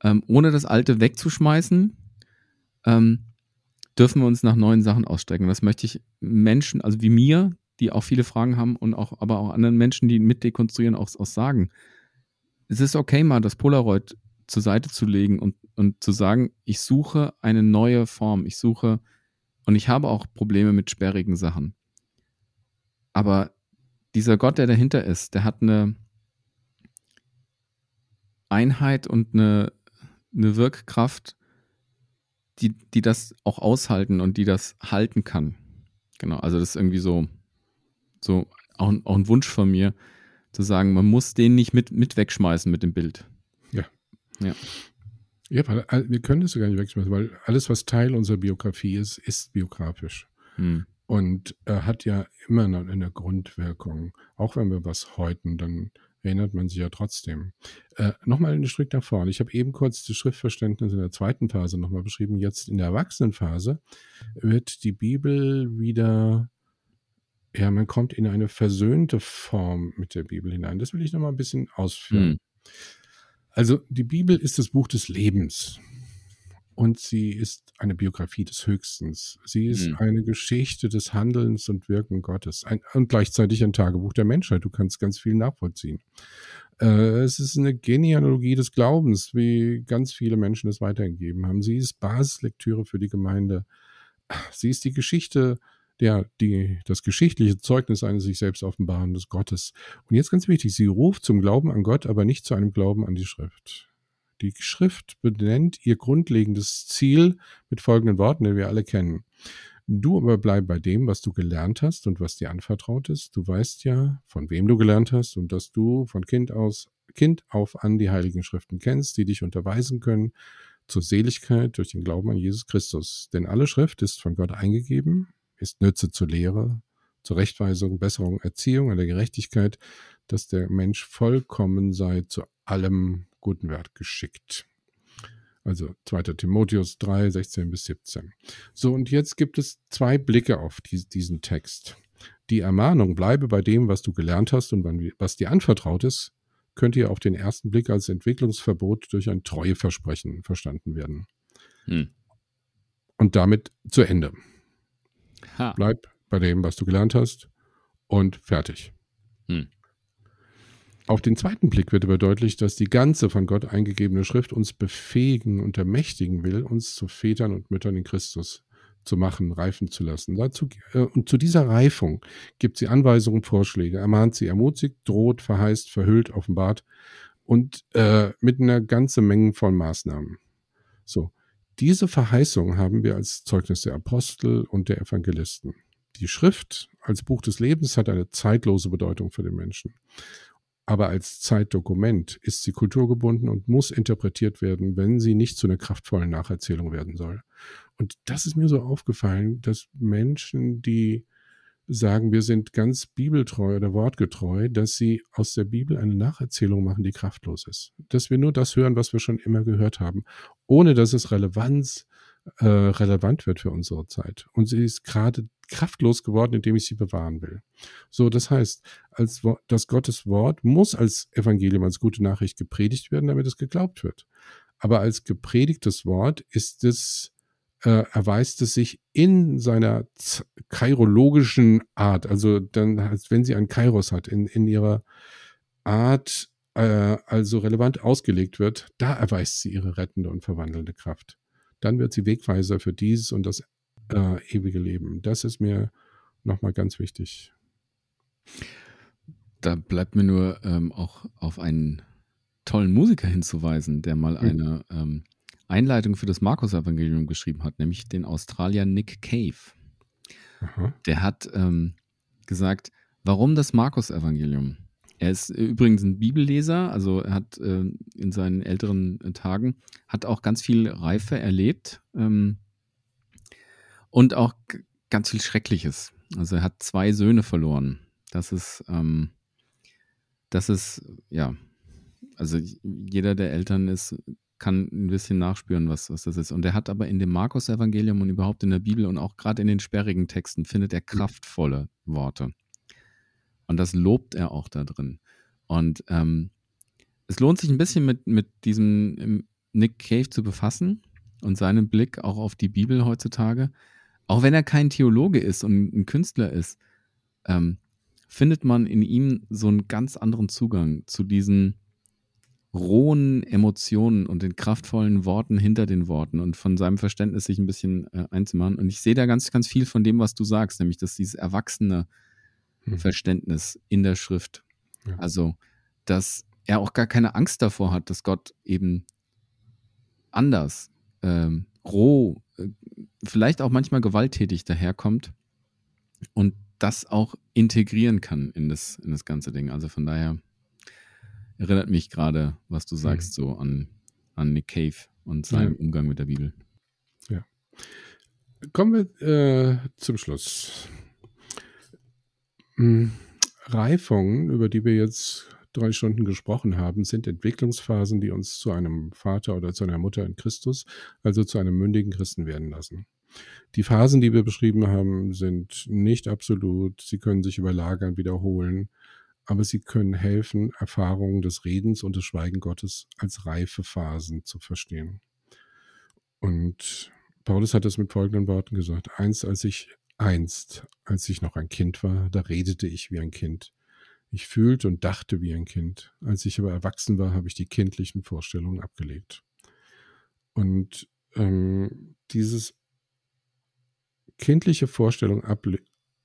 ähm, ohne das Alte wegzuschmeißen, ähm, dürfen wir uns nach neuen Sachen ausstrecken. Das möchte ich Menschen, also wie mir, die auch viele Fragen haben und auch, aber auch anderen Menschen, die mit dekonstruieren, auch, auch sagen. Es ist okay, mal das Polaroid zur Seite zu legen und, und zu sagen, ich suche eine neue Form, ich suche, und ich habe auch Probleme mit sperrigen Sachen. Aber dieser Gott, der dahinter ist, der hat eine Einheit und eine, eine Wirkkraft, die, die das auch aushalten und die das halten kann. Genau, also das ist irgendwie so, so auch, auch ein Wunsch von mir, zu sagen, man muss den nicht mit, mit wegschmeißen mit dem Bild. Ja. Ja, weil wir können das sogar nicht wegschmeißen, weil alles, was Teil unserer Biografie ist, ist biografisch. Hm. Und äh, hat ja immer noch eine Grundwirkung. Auch wenn wir was häuten, dann erinnert man sich ja trotzdem. Äh, nochmal ein Stück nach vorne. Ich habe eben kurz das Schriftverständnis in der zweiten Phase nochmal beschrieben. Jetzt in der Erwachsenenphase wird die Bibel wieder, ja, man kommt in eine versöhnte Form mit der Bibel hinein. Das will ich nochmal ein bisschen ausführen. Hm. Also die Bibel ist das Buch des Lebens und sie ist eine Biografie des Höchstens. Sie ist mhm. eine Geschichte des Handelns und Wirken Gottes ein, und gleichzeitig ein Tagebuch der Menschheit. Du kannst ganz viel nachvollziehen. Äh, es ist eine Genealogie des Glaubens, wie ganz viele Menschen es weitergegeben haben. Sie ist Basislektüre für die Gemeinde. Sie ist die Geschichte der, die, das geschichtliche Zeugnis eines sich selbst offenbaren des Gottes. Und jetzt ganz wichtig, sie ruft zum Glauben an Gott, aber nicht zu einem Glauben an die Schrift. Die Schrift benennt ihr grundlegendes Ziel mit folgenden Worten, die wir alle kennen. Du aber bleib bei dem, was du gelernt hast und was dir anvertraut ist. Du weißt ja, von wem du gelernt hast und dass du von Kind aus, Kind auf an die Heiligen Schriften kennst, die dich unterweisen können zur Seligkeit durch den Glauben an Jesus Christus. Denn alle Schrift ist von Gott eingegeben ist Nütze zur Lehre, zur Rechtweisung, Besserung, Erziehung, an der Gerechtigkeit, dass der Mensch vollkommen sei, zu allem guten Wert geschickt. Also 2. Timotheus 3, 16 bis 17. So, und jetzt gibt es zwei Blicke auf diesen Text. Die Ermahnung, bleibe bei dem, was du gelernt hast und was dir anvertraut ist, könnte ja auf den ersten Blick als Entwicklungsverbot durch ein Treueversprechen verstanden werden. Hm. Und damit zu Ende. Ha. Bleib bei dem, was du gelernt hast und fertig. Hm. Auf den zweiten Blick wird aber deutlich, dass die ganze von Gott eingegebene Schrift uns befähigen und ermächtigen will, uns zu Vätern und Müttern in Christus zu machen, reifen zu lassen. Dazu, äh, und zu dieser Reifung gibt sie Anweisungen, Vorschläge, ermahnt sie, ermutigt, droht, verheißt, verhüllt, offenbart und äh, mit einer ganzen Menge von Maßnahmen. So, diese Verheißung haben wir als Zeugnis der Apostel und der Evangelisten. Die Schrift als Buch des Lebens hat eine zeitlose Bedeutung für den Menschen. Aber als Zeitdokument ist sie kulturgebunden und muss interpretiert werden, wenn sie nicht zu einer kraftvollen Nacherzählung werden soll. Und das ist mir so aufgefallen, dass Menschen, die sagen, wir sind ganz bibeltreu oder wortgetreu, dass sie aus der Bibel eine Nacherzählung machen, die kraftlos ist. Dass wir nur das hören, was wir schon immer gehört haben, ohne dass es Relevanz äh, relevant wird für unsere Zeit. Und sie ist gerade kraftlos geworden, indem ich sie bewahren will. So, das heißt, als das Gottes Wort muss als Evangelium, als gute Nachricht gepredigt werden, damit es geglaubt wird. Aber als gepredigtes Wort ist es äh, erweist es sich in seiner kairologischen Art, also dann, als wenn sie ein Kairos hat, in, in ihrer Art, äh, also relevant ausgelegt wird, da erweist sie ihre rettende und verwandelnde Kraft. Dann wird sie Wegweiser für dieses und das äh, ewige Leben. Das ist mir nochmal ganz wichtig. Da bleibt mir nur ähm, auch auf einen tollen Musiker hinzuweisen, der mal eine ähm, Einleitung für das Markus-Evangelium geschrieben hat, nämlich den Australier Nick Cave. Aha. Der hat ähm, gesagt, warum das Markus-Evangelium? Er ist übrigens ein Bibelleser, also er hat äh, in seinen älteren äh, Tagen hat auch ganz viel Reife erlebt ähm, und auch ganz viel Schreckliches. Also er hat zwei Söhne verloren. Das ist, ähm, das ist, ja, also jeder der Eltern ist, kann ein bisschen nachspüren, was, was das ist. Und er hat aber in dem Markus-Evangelium und überhaupt in der Bibel und auch gerade in den sperrigen Texten findet er kraftvolle Worte. Und das lobt er auch da drin. Und ähm, es lohnt sich ein bisschen mit, mit diesem ähm, Nick Cave zu befassen und seinem Blick auch auf die Bibel heutzutage. Auch wenn er kein Theologe ist und ein Künstler ist, ähm, findet man in ihm so einen ganz anderen Zugang zu diesen rohen Emotionen und den kraftvollen Worten hinter den Worten und von seinem Verständnis sich ein bisschen äh, einzumachen. Und ich sehe da ganz, ganz viel von dem, was du sagst, nämlich dass dieses erwachsene hm. Verständnis in der Schrift. Ja. Also, dass er auch gar keine Angst davor hat, dass Gott eben anders, ähm, roh, äh, vielleicht auch manchmal gewalttätig daherkommt und das auch integrieren kann in das, in das ganze Ding. Also von daher erinnert mich gerade, was du sagst, mhm. so an, an Nick Cave und seinen ja. Umgang mit der Bibel. Ja. Kommen wir äh, zum Schluss. Hm, Reifungen, über die wir jetzt drei Stunden gesprochen haben, sind Entwicklungsphasen, die uns zu einem Vater oder zu einer Mutter in Christus, also zu einem mündigen Christen werden lassen. Die Phasen, die wir beschrieben haben, sind nicht absolut. Sie können sich überlagern, wiederholen, aber sie können helfen, Erfahrungen des Redens und des Schweigen Gottes als reife Phasen zu verstehen. Und Paulus hat es mit folgenden Worten gesagt. Einst, als ich Einst, als ich noch ein Kind war, da redete ich wie ein Kind. Ich fühlte und dachte wie ein Kind. Als ich aber erwachsen war, habe ich die kindlichen Vorstellungen abgelegt. Und ähm, dieses kindliche Vorstellung able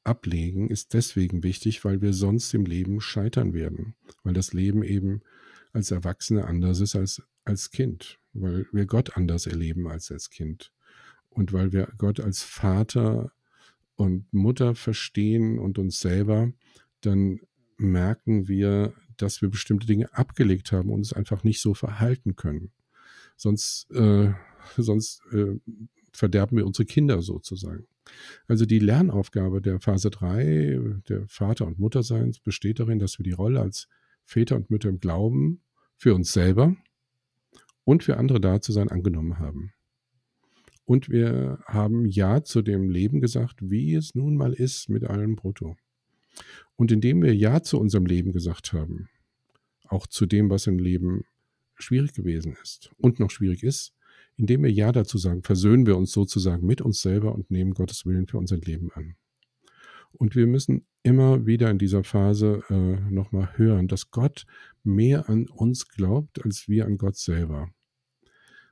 ablegen ist deswegen wichtig, weil wir sonst im Leben scheitern werden, weil das Leben eben als Erwachsene anders ist als als Kind, weil wir Gott anders erleben als als Kind und weil wir Gott als Vater und Mutter verstehen und uns selber, dann merken wir, dass wir bestimmte Dinge abgelegt haben und uns einfach nicht so verhalten können. Sonst, äh, sonst äh, verderben wir unsere Kinder sozusagen. Also die Lernaufgabe der Phase 3, der Vater- und Mutterseins, besteht darin, dass wir die Rolle als Väter und Mütter im Glauben für uns selber und für andere da zu sein angenommen haben. Und wir haben Ja zu dem Leben gesagt, wie es nun mal ist mit allem Brutto. Und indem wir Ja zu unserem Leben gesagt haben, auch zu dem, was im Leben schwierig gewesen ist und noch schwierig ist, indem wir Ja dazu sagen, versöhnen wir uns sozusagen mit uns selber und nehmen Gottes Willen für unser Leben an. Und wir müssen immer wieder in dieser Phase äh, nochmal hören, dass Gott mehr an uns glaubt, als wir an Gott selber.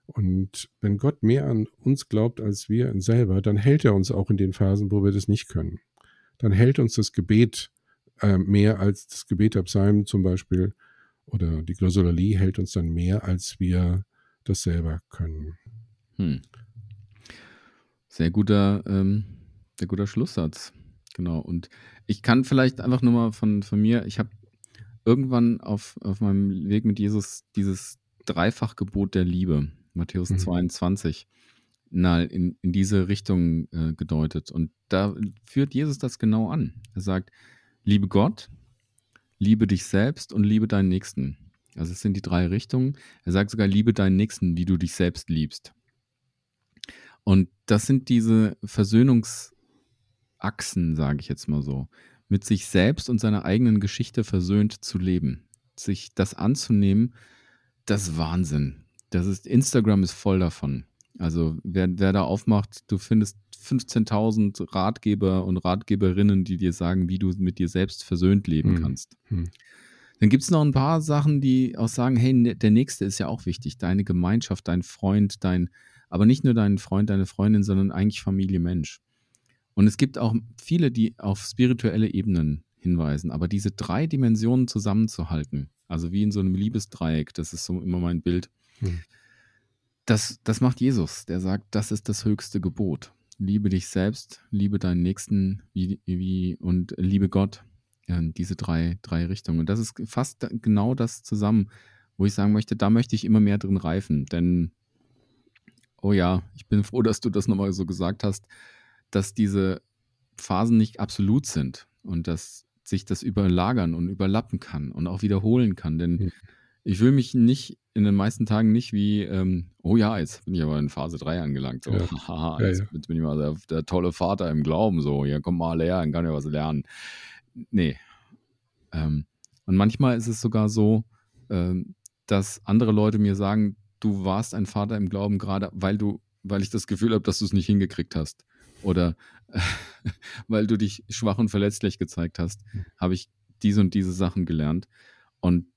Und wenn Gott mehr an uns glaubt als wir selber, dann hält er uns auch in den Phasen, wo wir das nicht können. Dann hält uns das Gebet äh, mehr als das Gebet der Psalmen zum Beispiel oder die Glossolalie hält uns dann mehr, als wir das selber können. Hm. Sehr guter, ähm, sehr guter Schlusssatz. Genau. Und ich kann vielleicht einfach nur mal von, von mir, ich habe irgendwann auf, auf meinem Weg mit Jesus dieses Dreifachgebot der Liebe Matthäus mhm. 22, na, in, in diese Richtung äh, gedeutet. Und da führt Jesus das genau an. Er sagt, liebe Gott, liebe dich selbst und liebe deinen Nächsten. Also es sind die drei Richtungen. Er sagt sogar, liebe deinen Nächsten, wie du dich selbst liebst. Und das sind diese Versöhnungsachsen, sage ich jetzt mal so, mit sich selbst und seiner eigenen Geschichte versöhnt zu leben. Sich das anzunehmen, das ist Wahnsinn. Das ist, Instagram ist voll davon. Also wer, wer da aufmacht, du findest 15.000 Ratgeber und Ratgeberinnen, die dir sagen, wie du mit dir selbst versöhnt leben hm. kannst. Hm. Dann gibt es noch ein paar Sachen, die auch sagen, hey, ne, der Nächste ist ja auch wichtig. Deine Gemeinschaft, dein Freund, dein, aber nicht nur dein Freund, deine Freundin, sondern eigentlich Familie, Mensch. Und es gibt auch viele, die auf spirituelle Ebenen hinweisen. Aber diese drei Dimensionen zusammenzuhalten, also wie in so einem Liebesdreieck, das ist so immer mein Bild, hm. das, das macht Jesus. Der sagt, das ist das höchste Gebot. Liebe dich selbst, liebe deinen Nächsten wie, wie, und liebe Gott diese drei, drei Richtungen. Und das ist fast genau das zusammen, wo ich sagen möchte, da möchte ich immer mehr drin reifen. Denn, oh ja, ich bin froh, [laughs] dass du das nochmal so gesagt hast, dass diese Phasen nicht absolut sind und dass sich das überlagern und überlappen kann und auch wiederholen kann. Denn mhm. ich will mich nicht in den meisten Tagen nicht wie, ähm, oh ja, jetzt bin ich aber in Phase 3 angelangt. So, ja. [laughs] haha, jetzt, ja, ja. jetzt, bin ich mal der, der, tolle Vater im Glauben. So, hier kommt mal her, dann kann ich was lernen nee. Ähm, und manchmal ist es sogar so, ähm, dass andere Leute mir sagen, du warst ein Vater im Glauben gerade, weil du, weil ich das Gefühl habe, dass du es nicht hingekriegt hast. Oder äh, [laughs] weil du dich schwach und verletzlich gezeigt hast, habe ich diese und diese Sachen gelernt. Und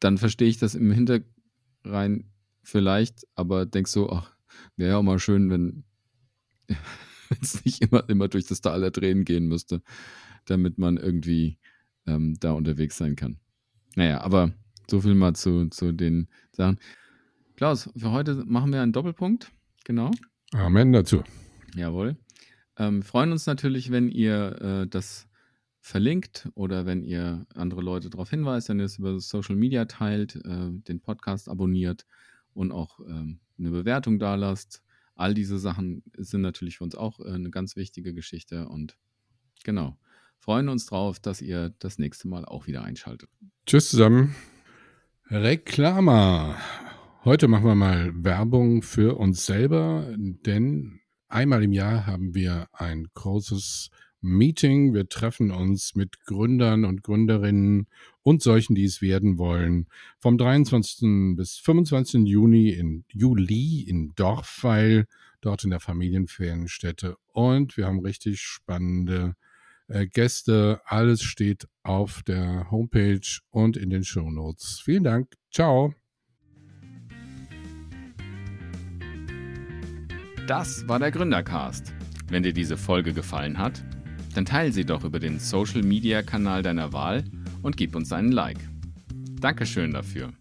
dann verstehe ich das im Hinterrein vielleicht, aber denkst so, ach, wäre ja auch mal schön, wenn [laughs] es nicht immer, immer durch das Tal der Tränen gehen müsste damit man irgendwie ähm, da unterwegs sein kann. Naja, aber so viel mal zu, zu den Sachen. Klaus, für heute machen wir einen Doppelpunkt. Genau. Amen dazu. Jawohl. Ähm, freuen uns natürlich, wenn ihr äh, das verlinkt oder wenn ihr andere Leute darauf hinweist, wenn ihr es über Social Media teilt, äh, den Podcast abonniert und auch ähm, eine Bewertung da lasst. All diese Sachen sind natürlich für uns auch äh, eine ganz wichtige Geschichte und genau freuen uns drauf, dass ihr das nächste Mal auch wieder einschaltet. Tschüss zusammen. Reklama. Heute machen wir mal Werbung für uns selber, denn einmal im Jahr haben wir ein großes Meeting. Wir treffen uns mit Gründern und Gründerinnen und solchen, die es werden wollen. Vom 23. bis 25. Juni in Juli in Dorfweil, dort in der Familienferienstätte. Und wir haben richtig spannende äh, Gäste, alles steht auf der Homepage und in den Show Notes. Vielen Dank. Ciao. Das war der Gründercast. Wenn dir diese Folge gefallen hat, dann teile sie doch über den Social Media Kanal deiner Wahl und gib uns einen Like. Dankeschön dafür.